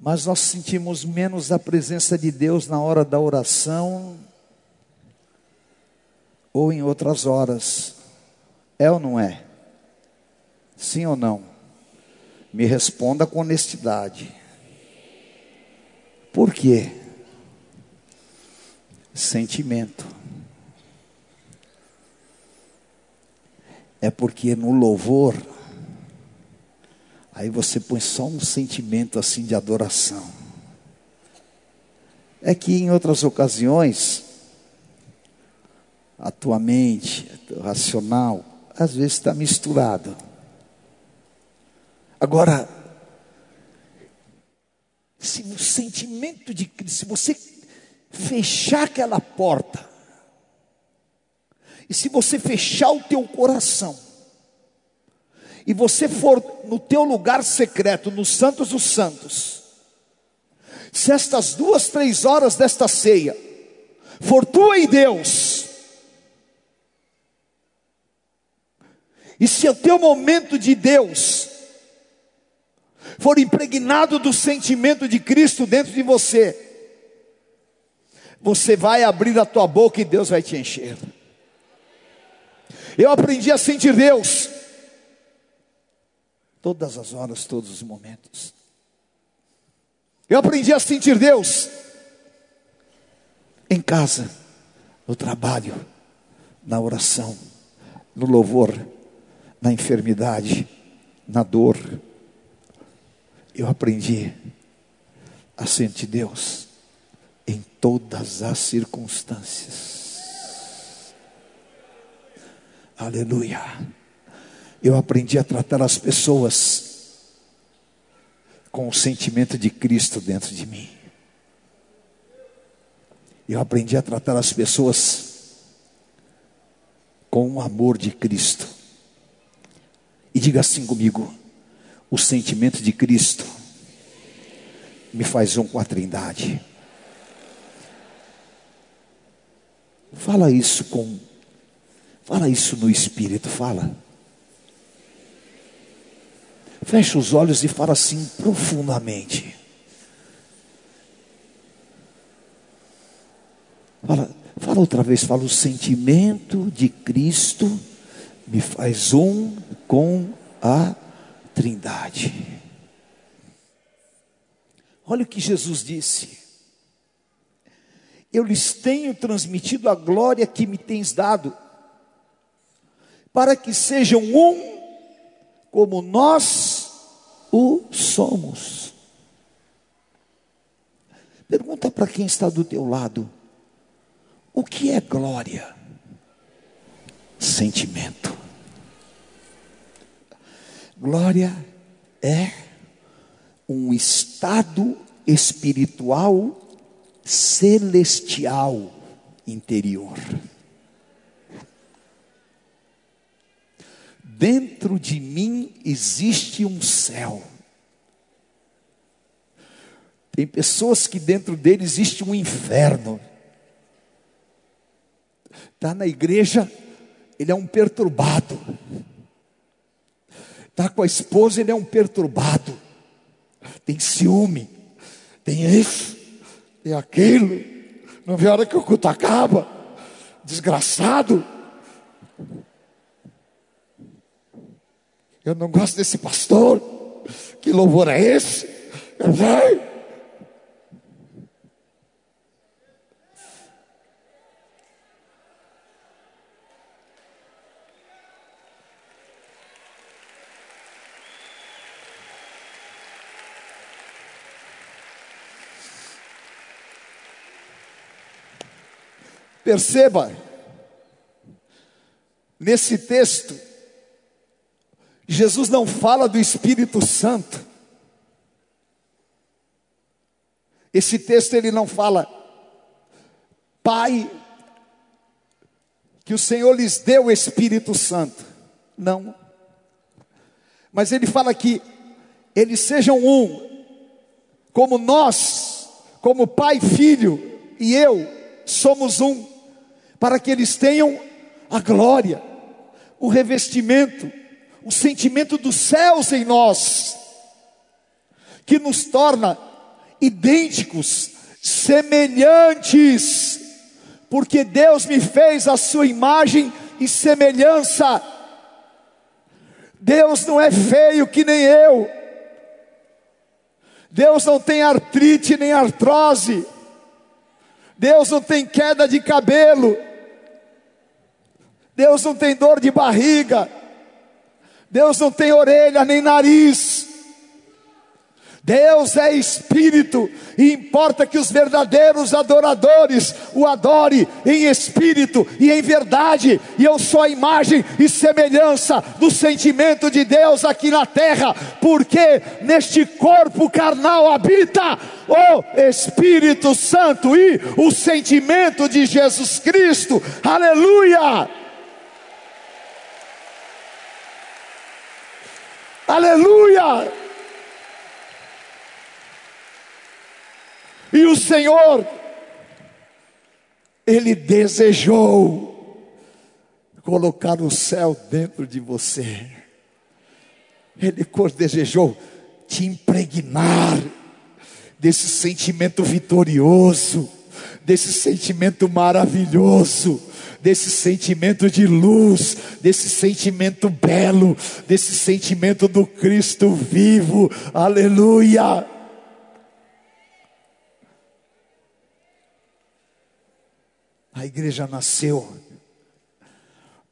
Speaker 2: Mas nós sentimos menos a presença de Deus na hora da oração ou em outras horas. É ou não é? Sim ou não? Me responda com honestidade. Por quê? Sentimento. É porque no louvor, aí você põe só um sentimento assim de adoração. É que em outras ocasiões, a tua mente, o racional, às vezes está misturado. Agora, se o sentimento de se você fechar aquela porta, e se você fechar o teu coração, e você for no teu lugar secreto, nos Santos dos Santos, se estas duas, três horas desta ceia for tua e Deus, e se o teu momento de Deus for impregnado do sentimento de Cristo dentro de você, você vai abrir a tua boca e Deus vai te encher. Eu aprendi a sentir Deus todas as horas, todos os momentos. Eu aprendi a sentir Deus em casa, no trabalho, na oração, no louvor, na enfermidade, na dor. Eu aprendi a sentir Deus todas as circunstâncias. Aleluia. Eu aprendi a tratar as pessoas com o sentimento de Cristo dentro de mim. Eu aprendi a tratar as pessoas com o amor de Cristo. E diga assim comigo: o sentimento de Cristo me faz um com a Trindade. Fala isso com. Fala isso no espírito, fala. Fecha os olhos e fala assim profundamente. Fala, fala outra vez, fala o sentimento de Cristo me faz um com a Trindade. Olha o que Jesus disse eu lhes tenho transmitido a glória que me tens dado, para que sejam um como nós o somos. Pergunta para quem está do teu lado: o que é glória? Sentimento. Glória é um estado espiritual celestial interior. Dentro de mim existe um céu. Tem pessoas que dentro dele existe um inferno. Está na igreja, ele é um perturbado. Está com a esposa, ele é um perturbado. Tem ciúme, tem isso, tem aquilo. Não vê a hora que o culto acaba. Desgraçado. Eu não gosto desse pastor. Que louvor é esse? Eu sei. Perceba, nesse texto, Jesus não fala do Espírito Santo. Esse texto ele não fala, Pai, que o Senhor lhes deu o Espírito Santo. Não. Mas ele fala que eles sejam um, como nós, como Pai, Filho e eu somos um, para que eles tenham a glória, o revestimento, o sentimento dos céus em nós, que nos torna idênticos, semelhantes, porque Deus me fez a sua imagem e semelhança. Deus não é feio que nem eu. Deus não tem artrite nem artrose. Deus não tem queda de cabelo. Deus não tem dor de barriga. Deus não tem orelha nem nariz. Deus é espírito e importa que os verdadeiros adoradores o adore em espírito e em verdade. E eu sou a imagem e semelhança do sentimento de Deus aqui na terra, porque neste corpo carnal habita o Espírito Santo e o sentimento de Jesus Cristo. Aleluia! Aleluia! E o Senhor, Ele desejou colocar o céu dentro de você. Ele desejou te impregnar desse sentimento vitorioso, desse sentimento maravilhoso desse sentimento de luz, desse sentimento belo, desse sentimento do Cristo vivo. Aleluia! A igreja nasceu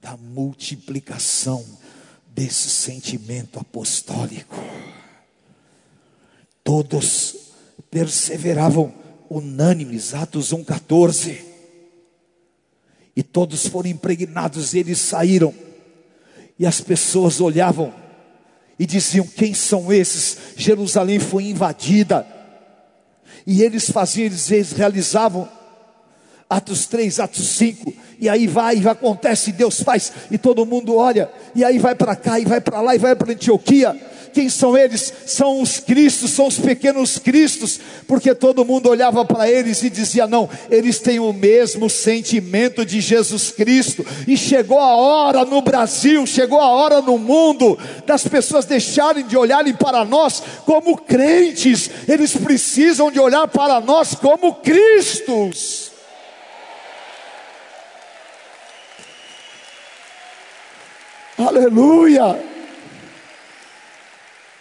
Speaker 2: da multiplicação desse sentimento apostólico. Todos perseveravam unânimes, Atos 1,14 e todos foram impregnados, eles saíram, e as pessoas olhavam e diziam: Quem são esses? Jerusalém foi invadida, e eles faziam, eles realizavam Atos 3, Atos 5, e aí vai, e acontece, Deus faz, e todo mundo olha, e aí vai para cá, e vai para lá, e vai para Antioquia, quem são eles? São os Cristos, são os pequenos Cristos, porque todo mundo olhava para eles e dizia: não, eles têm o mesmo sentimento de Jesus Cristo, e chegou a hora no Brasil, chegou a hora no mundo, das pessoas deixarem de olharem para nós como crentes, eles precisam de olhar para nós como Cristos. Aleluia!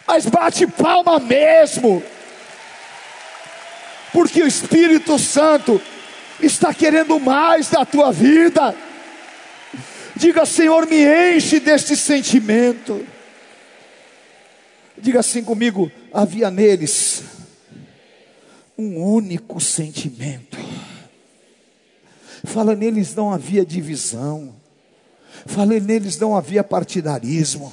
Speaker 2: Mas bate palma mesmo, porque o Espírito Santo está querendo mais da tua vida. Diga, Senhor, me enche deste sentimento. Diga assim comigo: havia neles um único sentimento. Fala neles não havia divisão. Fala neles não havia partidarismo.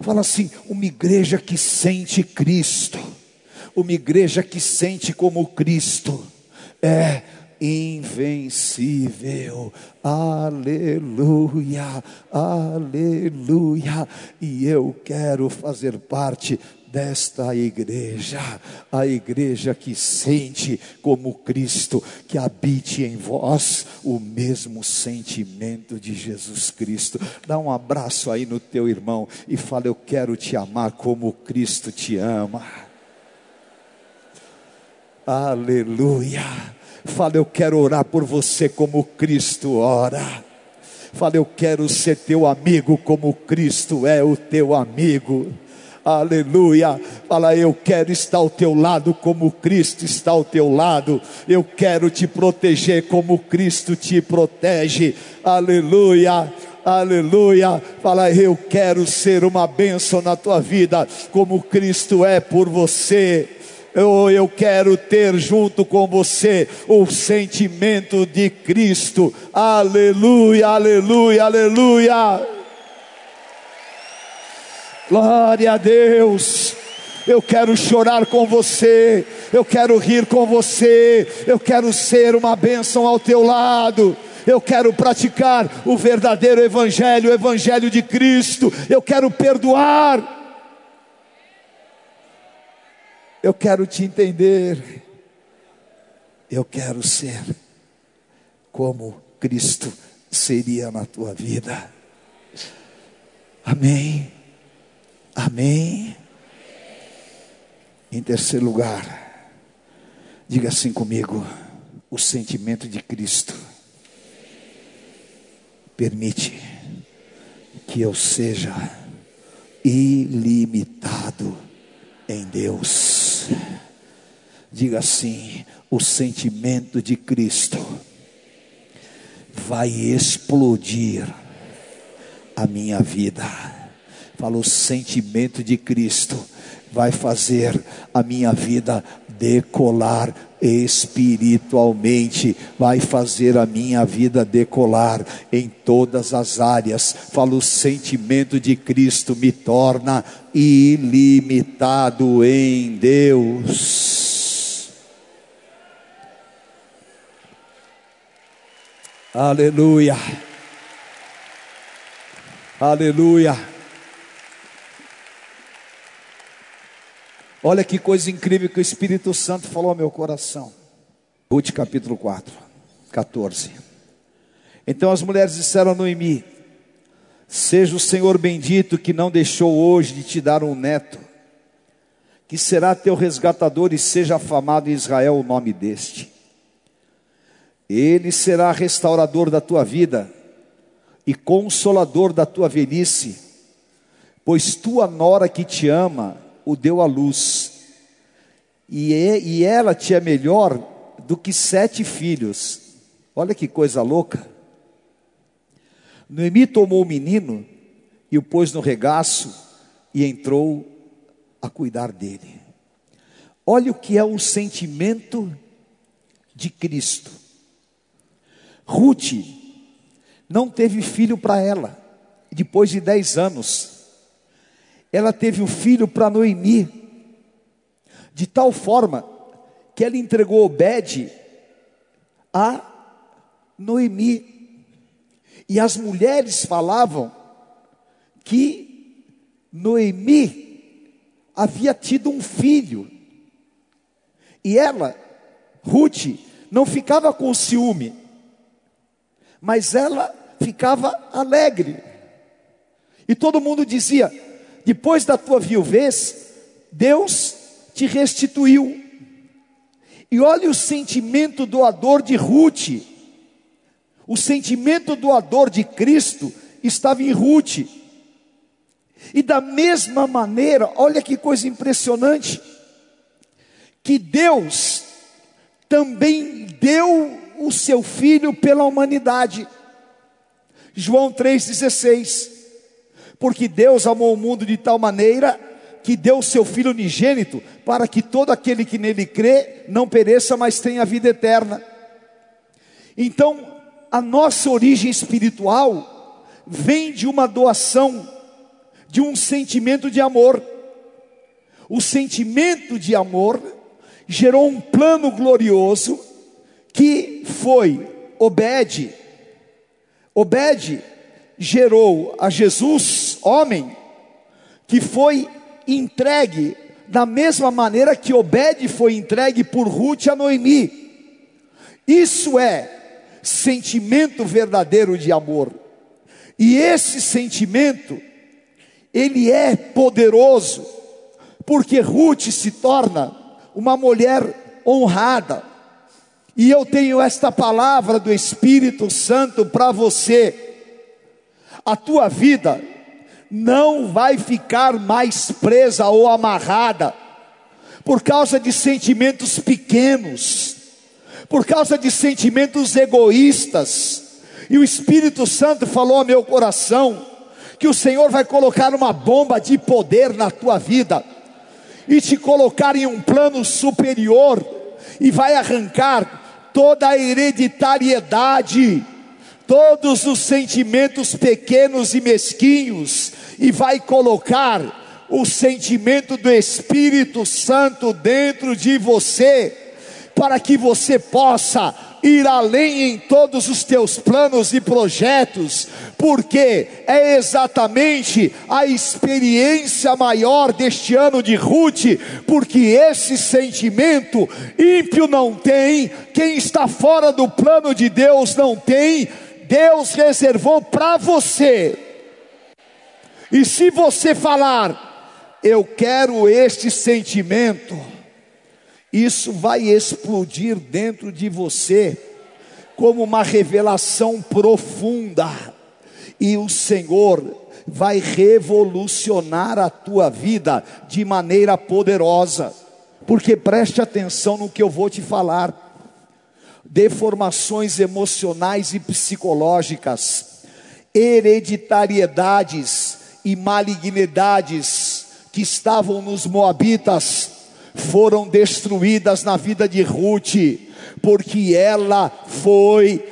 Speaker 2: Fala assim, uma igreja que sente Cristo. Uma igreja que sente como Cristo. É invencível. Aleluia, aleluia. E eu quero fazer parte desta igreja, a igreja que sente como Cristo, que habite em vós o mesmo sentimento de Jesus Cristo. Dá um abraço aí no teu irmão e fala: Eu quero te amar como Cristo te ama. Aleluia. Fala, eu quero orar por você como Cristo ora. Fala, eu quero ser teu amigo como Cristo é o teu amigo. Aleluia. Fala, eu quero estar ao teu lado como Cristo está ao teu lado. Eu quero te proteger como Cristo te protege. Aleluia. Aleluia. Fala, eu quero ser uma bênção na tua vida, como Cristo é por você. Eu, eu quero ter junto com você o sentimento de Cristo. Aleluia, aleluia, aleluia. Glória a Deus. Eu quero chorar com você, eu quero rir com você, eu quero ser uma bênção ao teu lado. Eu quero praticar o verdadeiro Evangelho, o Evangelho de Cristo. Eu quero perdoar. Eu quero te entender. Eu quero ser como Cristo seria na tua vida. Amém. Amém. Em terceiro lugar, diga assim comigo: o sentimento de Cristo permite que eu seja ilimitado em Deus. Diga assim: o sentimento de Cristo vai explodir a minha vida Fala, o sentimento de Cristo vai fazer a minha vida decolar espiritualmente, vai fazer a minha vida decolar em todas as áreas. Fala, o sentimento de Cristo me torna ilimitado em Deus. Aleluia. Aleluia. Olha que coisa incrível que o Espírito Santo falou ao meu coração. Ruth capítulo 4, 14. Então as mulheres disseram a Noemi: Seja o Senhor bendito que não deixou hoje de te dar um neto, que será teu resgatador e seja afamado em Israel o nome deste. Ele será restaurador da tua vida e consolador da tua velhice, pois tua nora que te ama o deu à luz. E, e ela tinha melhor do que sete filhos. Olha que coisa louca. Noemi tomou o menino e o pôs no regaço e entrou a cuidar dele. Olha o que é o sentimento de Cristo. Ruth não teve filho para ela, depois de dez anos ela teve um filho para Noemi, de tal forma que ela entregou Obed a Noemi. E as mulheres falavam que Noemi havia tido um filho. E ela, Ruth, não ficava com ciúme, mas ela ficava alegre. E todo mundo dizia: depois da tua viuvez, Deus te restituiu. E olha o sentimento doador de Ruth. O sentimento doador de Cristo estava em Ruth. E da mesma maneira, olha que coisa impressionante, que Deus também deu o seu filho pela humanidade. João 3,16. Porque Deus amou o mundo de tal maneira que deu o seu Filho unigênito, para que todo aquele que nele crê não pereça, mas tenha vida eterna. Então, a nossa origem espiritual vem de uma doação, de um sentimento de amor. O sentimento de amor gerou um plano glorioso que foi Obed. Obed gerou a Jesus, homem, que foi entregue da mesma maneira que Obed foi entregue por Ruth a Noemi. Isso é sentimento verdadeiro de amor. E esse sentimento, ele é poderoso, porque Ruth se torna uma mulher honrada. E eu tenho esta palavra do Espírito Santo para você. A tua vida não vai ficar mais presa ou amarrada por causa de sentimentos pequenos, por causa de sentimentos egoístas. E o Espírito Santo falou ao meu coração que o Senhor vai colocar uma bomba de poder na tua vida e te colocar em um plano superior e vai arrancar toda a hereditariedade, todos os sentimentos pequenos e mesquinhos e vai colocar o sentimento do Espírito Santo dentro de você, para que você possa ir além em todos os teus planos e projetos, porque é exatamente a experiência maior deste ano de Ruth, porque esse sentimento ímpio não tem, quem está fora do plano de Deus não tem, Deus reservou para você. E se você falar, eu quero este sentimento, isso vai explodir dentro de você como uma revelação profunda, e o Senhor vai revolucionar a tua vida de maneira poderosa, porque preste atenção no que eu vou te falar. Deformações emocionais e psicológicas, hereditariedades e malignidades que estavam nos Moabitas foram destruídas na vida de Ruth, porque ela foi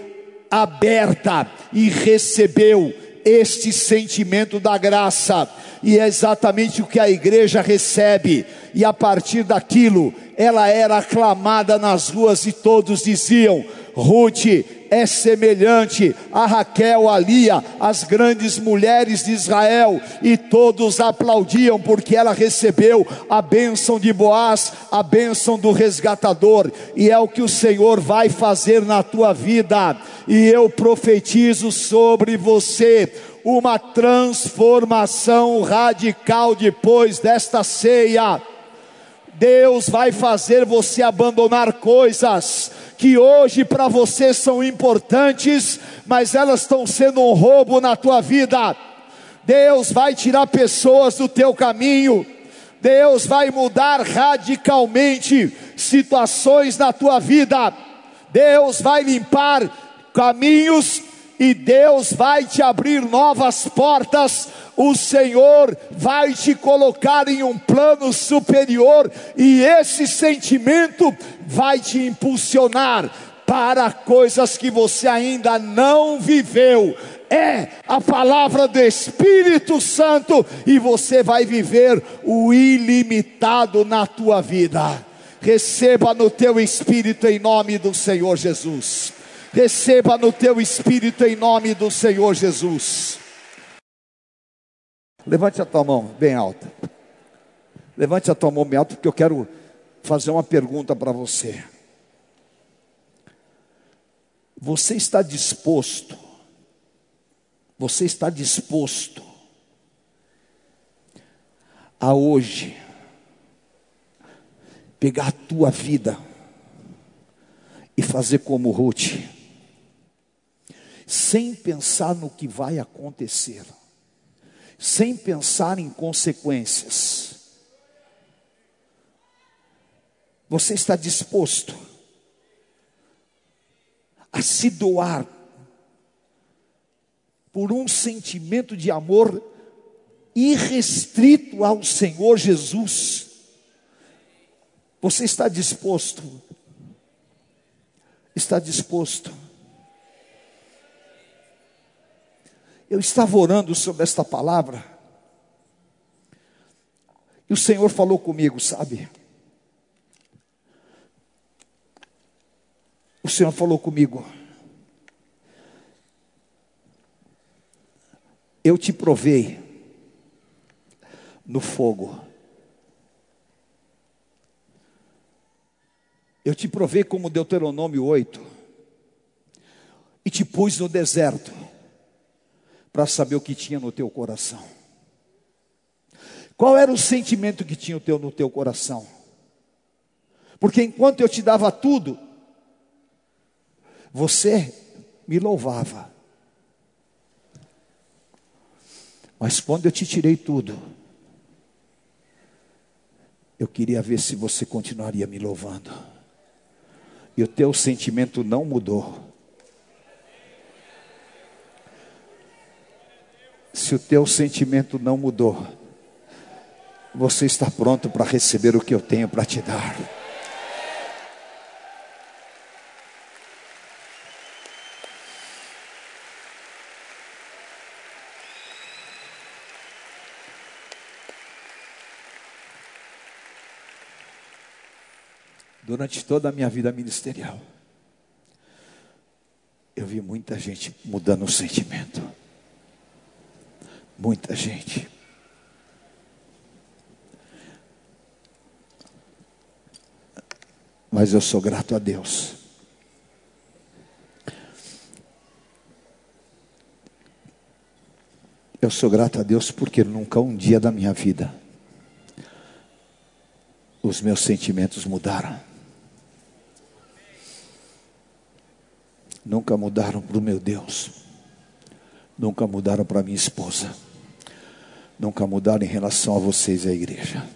Speaker 2: aberta e recebeu este sentimento da graça, e é exatamente o que a igreja recebe, e a partir daquilo, ela era aclamada nas ruas e todos diziam: Ruth é semelhante a Raquel, a Lia, as grandes mulheres de Israel, e todos aplaudiam porque ela recebeu a bênção de Boaz, a bênção do resgatador, e é o que o Senhor vai fazer na tua vida, e eu profetizo sobre você uma transformação radical depois desta ceia. Deus vai fazer você abandonar coisas que hoje para você são importantes, mas elas estão sendo um roubo na tua vida. Deus vai tirar pessoas do teu caminho. Deus vai mudar radicalmente situações na tua vida. Deus vai limpar caminhos e Deus vai te abrir novas portas o Senhor vai te colocar em um plano superior e esse sentimento vai te impulsionar para coisas que você ainda não viveu. É a palavra do Espírito Santo e você vai viver o ilimitado na tua vida. Receba no teu espírito em nome do Senhor Jesus. Receba no teu espírito em nome do Senhor Jesus. Levante a tua mão bem alta. Levante a tua mão bem alta, porque eu quero fazer uma pergunta para você. Você está disposto? Você está disposto a hoje pegar a tua vida e fazer como Ruth, sem pensar no que vai acontecer? sem pensar em consequências. Você está disposto a se doar por um sentimento de amor irrestrito ao Senhor Jesus. Você está disposto? Está disposto? Eu estava orando sobre esta palavra, e o Senhor falou comigo, sabe? O Senhor falou comigo. Eu te provei no fogo. Eu te provei como Deuteronômio 8. E te pus no deserto para saber o que tinha no teu coração. Qual era o sentimento que tinha o teu no teu coração? Porque enquanto eu te dava tudo, você me louvava. Mas quando eu te tirei tudo, eu queria ver se você continuaria me louvando. E o teu sentimento não mudou. Se o teu sentimento não mudou, você está pronto para receber o que eu tenho para te dar. durante toda a minha vida ministerial, eu vi muita gente mudando o sentimento. Muita gente. Mas eu sou grato a Deus. Eu sou grato a Deus porque nunca um dia da minha vida os meus sentimentos mudaram. nunca mudaram para o meu Deus, nunca mudaram para minha esposa, nunca mudaram em relação a vocês e à igreja.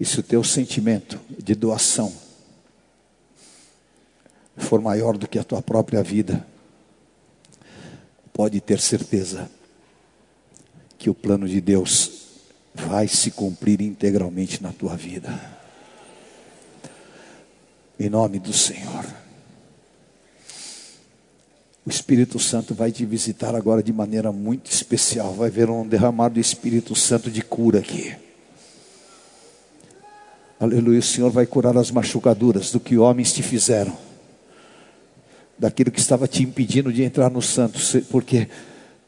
Speaker 2: E se o teu sentimento de doação for maior do que a tua própria vida, pode ter certeza que o plano de Deus vai se cumprir integralmente na tua vida. Em nome do Senhor. O Espírito Santo vai te visitar agora de maneira muito especial. Vai ver um derramar do Espírito Santo de cura aqui. Aleluia. O Senhor vai curar as machucaduras do que homens te fizeram, daquilo que estava te impedindo de entrar no santo, porque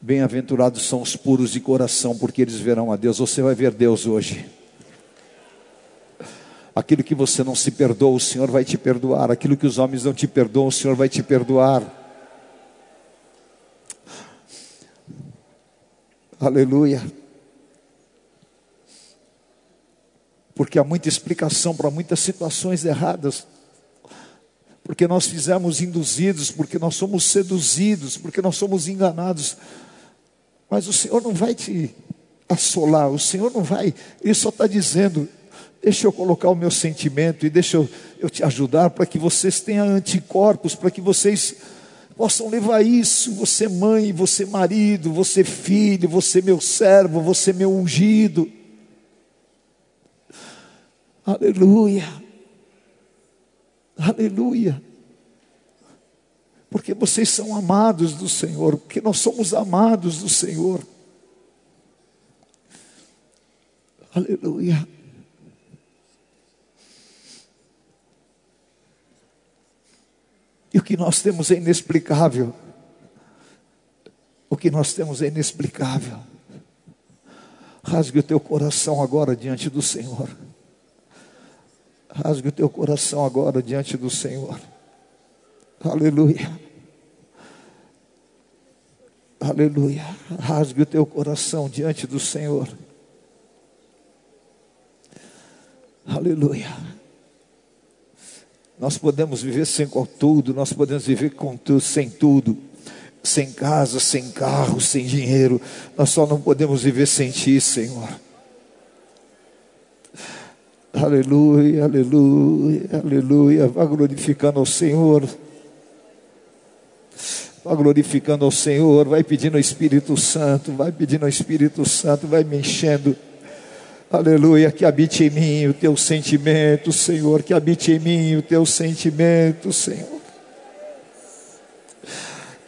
Speaker 2: bem-aventurados são os puros de coração, porque eles verão a Deus. Você vai ver Deus hoje. Aquilo que você não se perdoa, o Senhor vai te perdoar. Aquilo que os homens não te perdoam, o Senhor vai te perdoar. Aleluia. Porque há muita explicação para muitas situações erradas. Porque nós fizemos induzidos, porque nós somos seduzidos, porque nós somos enganados. Mas o Senhor não vai te assolar, o Senhor não vai, Ele só está dizendo: Deixa eu colocar o meu sentimento e deixa eu, eu te ajudar para que vocês tenham anticorpos, para que vocês possam levar isso. Você, mãe, você, marido, você, filho, você, meu servo, você, meu ungido. Aleluia. Aleluia. Porque vocês são amados do Senhor, porque nós somos amados do Senhor. Aleluia. E o que nós temos é inexplicável. O que nós temos é inexplicável. Rasgue o teu coração agora diante do Senhor. Rasgue o teu coração agora diante do Senhor. Aleluia. Aleluia. Rasgue o teu coração diante do Senhor. Aleluia. Nós podemos viver sem tudo, nós podemos viver com tudo, sem tudo, sem casa, sem carro, sem dinheiro. Nós só não podemos viver sem Ti, Senhor. Aleluia, aleluia, aleluia. Vá glorificando ao Senhor. Vai glorificando ao Senhor, vai pedindo ao Espírito Santo, vai pedindo ao Espírito Santo, vai me enchendo. Aleluia, que habite em mim o teu sentimento, Senhor, que habite em mim o teu sentimento, Senhor.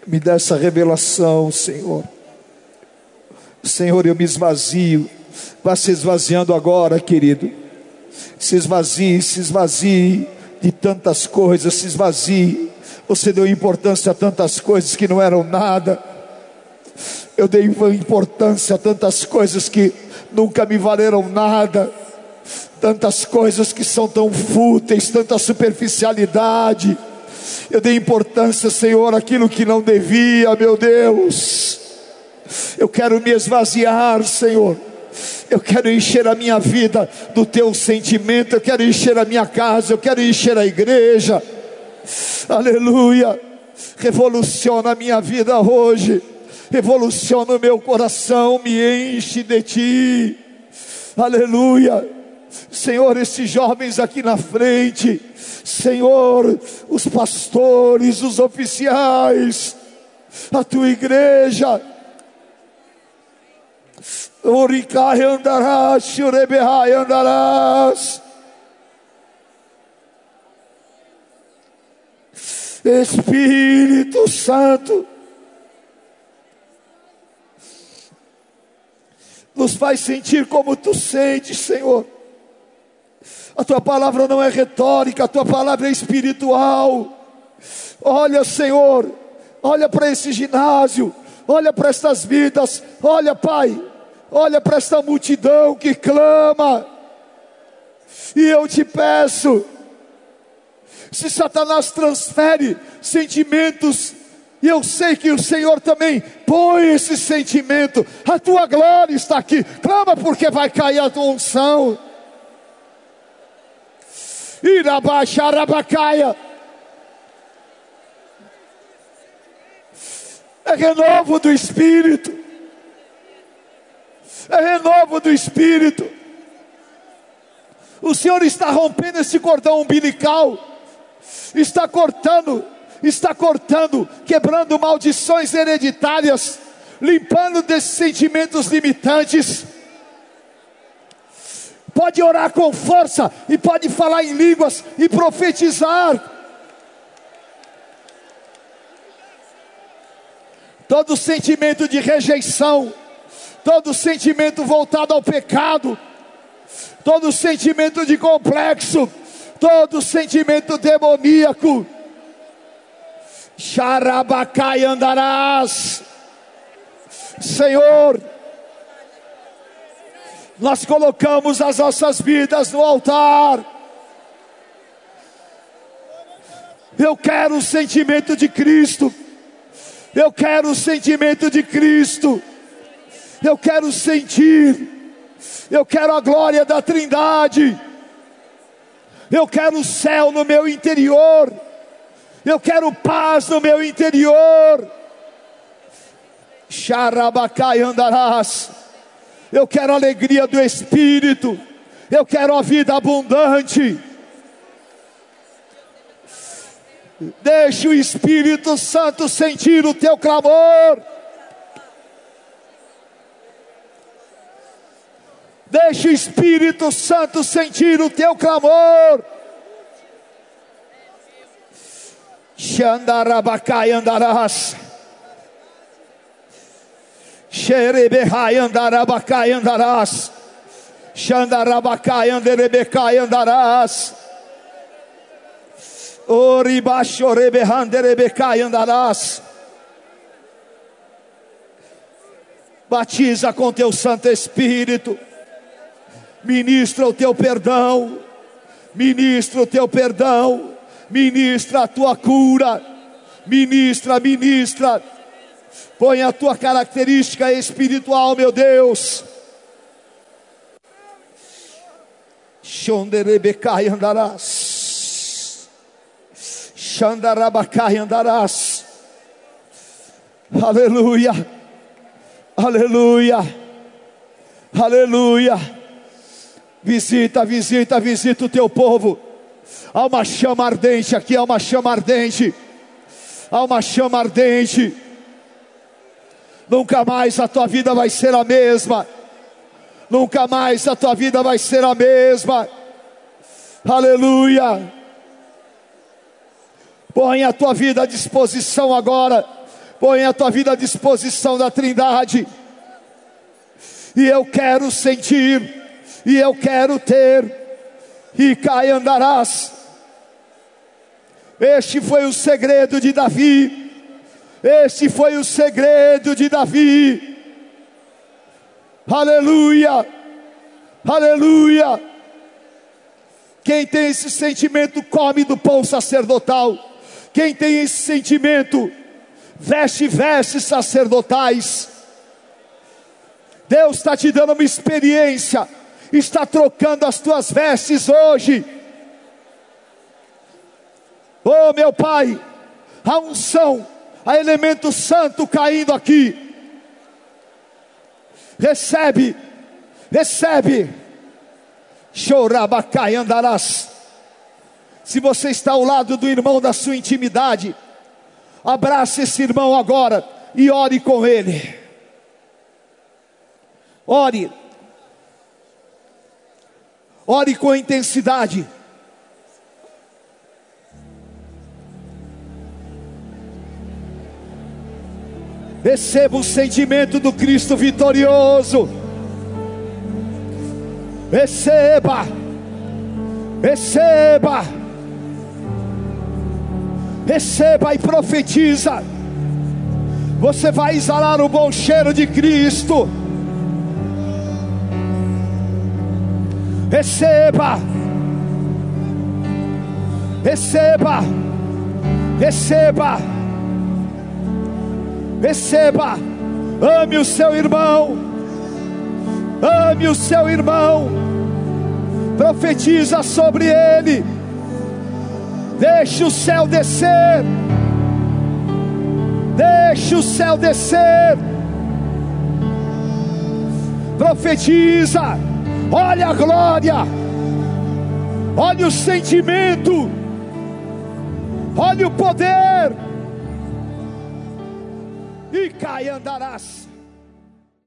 Speaker 2: Me dá essa revelação, Senhor. Senhor, eu me esvazio. Vá se esvaziando agora, querido. Se esvazie, se esvazie de tantas coisas, se esvazie. Você deu importância a tantas coisas que não eram nada. Eu dei importância a tantas coisas que nunca me valeram nada. Tantas coisas que são tão fúteis, tanta superficialidade. Eu dei importância, Senhor, aquilo que não devia, meu Deus. Eu quero me esvaziar, Senhor. Eu quero encher a minha vida do teu sentimento, eu quero encher a minha casa, eu quero encher a igreja. Aleluia. Revoluciona a minha vida hoje. Revoluciona o meu coração, me enche de ti. Aleluia. Senhor, esses jovens aqui na frente, Senhor, os pastores, os oficiais, a tua igreja, Uricai andarás, Xurebehai andarás. Espírito Santo, nos faz sentir como tu sentes, Senhor. A tua palavra não é retórica, a tua palavra é espiritual. Olha, Senhor, olha para esse ginásio, olha para estas vidas, olha, Pai, olha para esta multidão que clama. E eu te peço, se Satanás transfere sentimentos, e eu sei que o Senhor também põe esse sentimento, a tua glória está aqui, clama porque vai cair a tua unção. Irabaxarabacaia. É renovo do Espírito. É renovo do Espírito. O Senhor está rompendo esse cordão umbilical está cortando, está cortando, quebrando maldições hereditárias, limpando desses sentimentos limitantes. Pode orar com força e pode falar em línguas e profetizar. Todo sentimento de rejeição, todo sentimento voltado ao pecado, todo sentimento de complexo, todo sentimento demoníaco. Xarabacai andarás. Senhor, nós colocamos as nossas vidas no altar. Eu quero o sentimento de Cristo. Eu quero o sentimento de Cristo. Eu quero sentir. Eu quero a glória da Trindade. Eu quero o céu no meu interior. Eu quero paz no meu interior. Xarabacai andarás. Eu quero alegria do Espírito. Eu quero a vida abundante. Deixe o Espírito Santo sentir o teu clamor. Deixa o Espírito Santo sentir o teu clamor. Xandarabacai andarás. Xerebehai andarabacai andarás. Xandarabacai anderebecai andarás. Oribachorebehanderebecai andarás. Batiza com teu Santo Espírito ministra o teu perdão, ministra o teu perdão, ministra a tua cura, ministra, ministra, põe a tua característica espiritual, meu Deus. Xonderebecai andarás, Xandarabacai andarás, aleluia, aleluia, aleluia. Visita, visita, visita o teu povo. Há uma chama ardente aqui, há uma chama ardente. Há uma chama ardente. Nunca mais a tua vida vai ser a mesma. Nunca mais a tua vida vai ser a mesma. Aleluia. Põe a tua vida à disposição agora. Põe a tua vida à disposição da Trindade. E eu quero sentir, e eu quero ter, e cai andarás. Este foi o segredo de Davi. Este foi o segredo de Davi. Aleluia, aleluia. Quem tem esse sentimento come do pão sacerdotal. Quem tem esse sentimento veste vestes sacerdotais. Deus está te dando uma experiência, está trocando as tuas vestes hoje. Oh, meu Pai, a unção, a elemento santo caindo aqui. Recebe, recebe. Chorabacai andarás. Se você está ao lado do irmão da sua intimidade, abrace esse irmão agora e ore com ele. Ore. Ore com intensidade. Receba o sentimento do Cristo vitorioso. Receba. Receba. Receba e profetiza. Você vai exalar o bom cheiro de Cristo. Receba. Receba. Receba. Receba, ame o seu irmão, ame o seu irmão, profetiza sobre ele, deixe o céu descer, deixe o céu descer, profetiza, olha a glória, olha o sentimento, olha o poder. E cai andarás.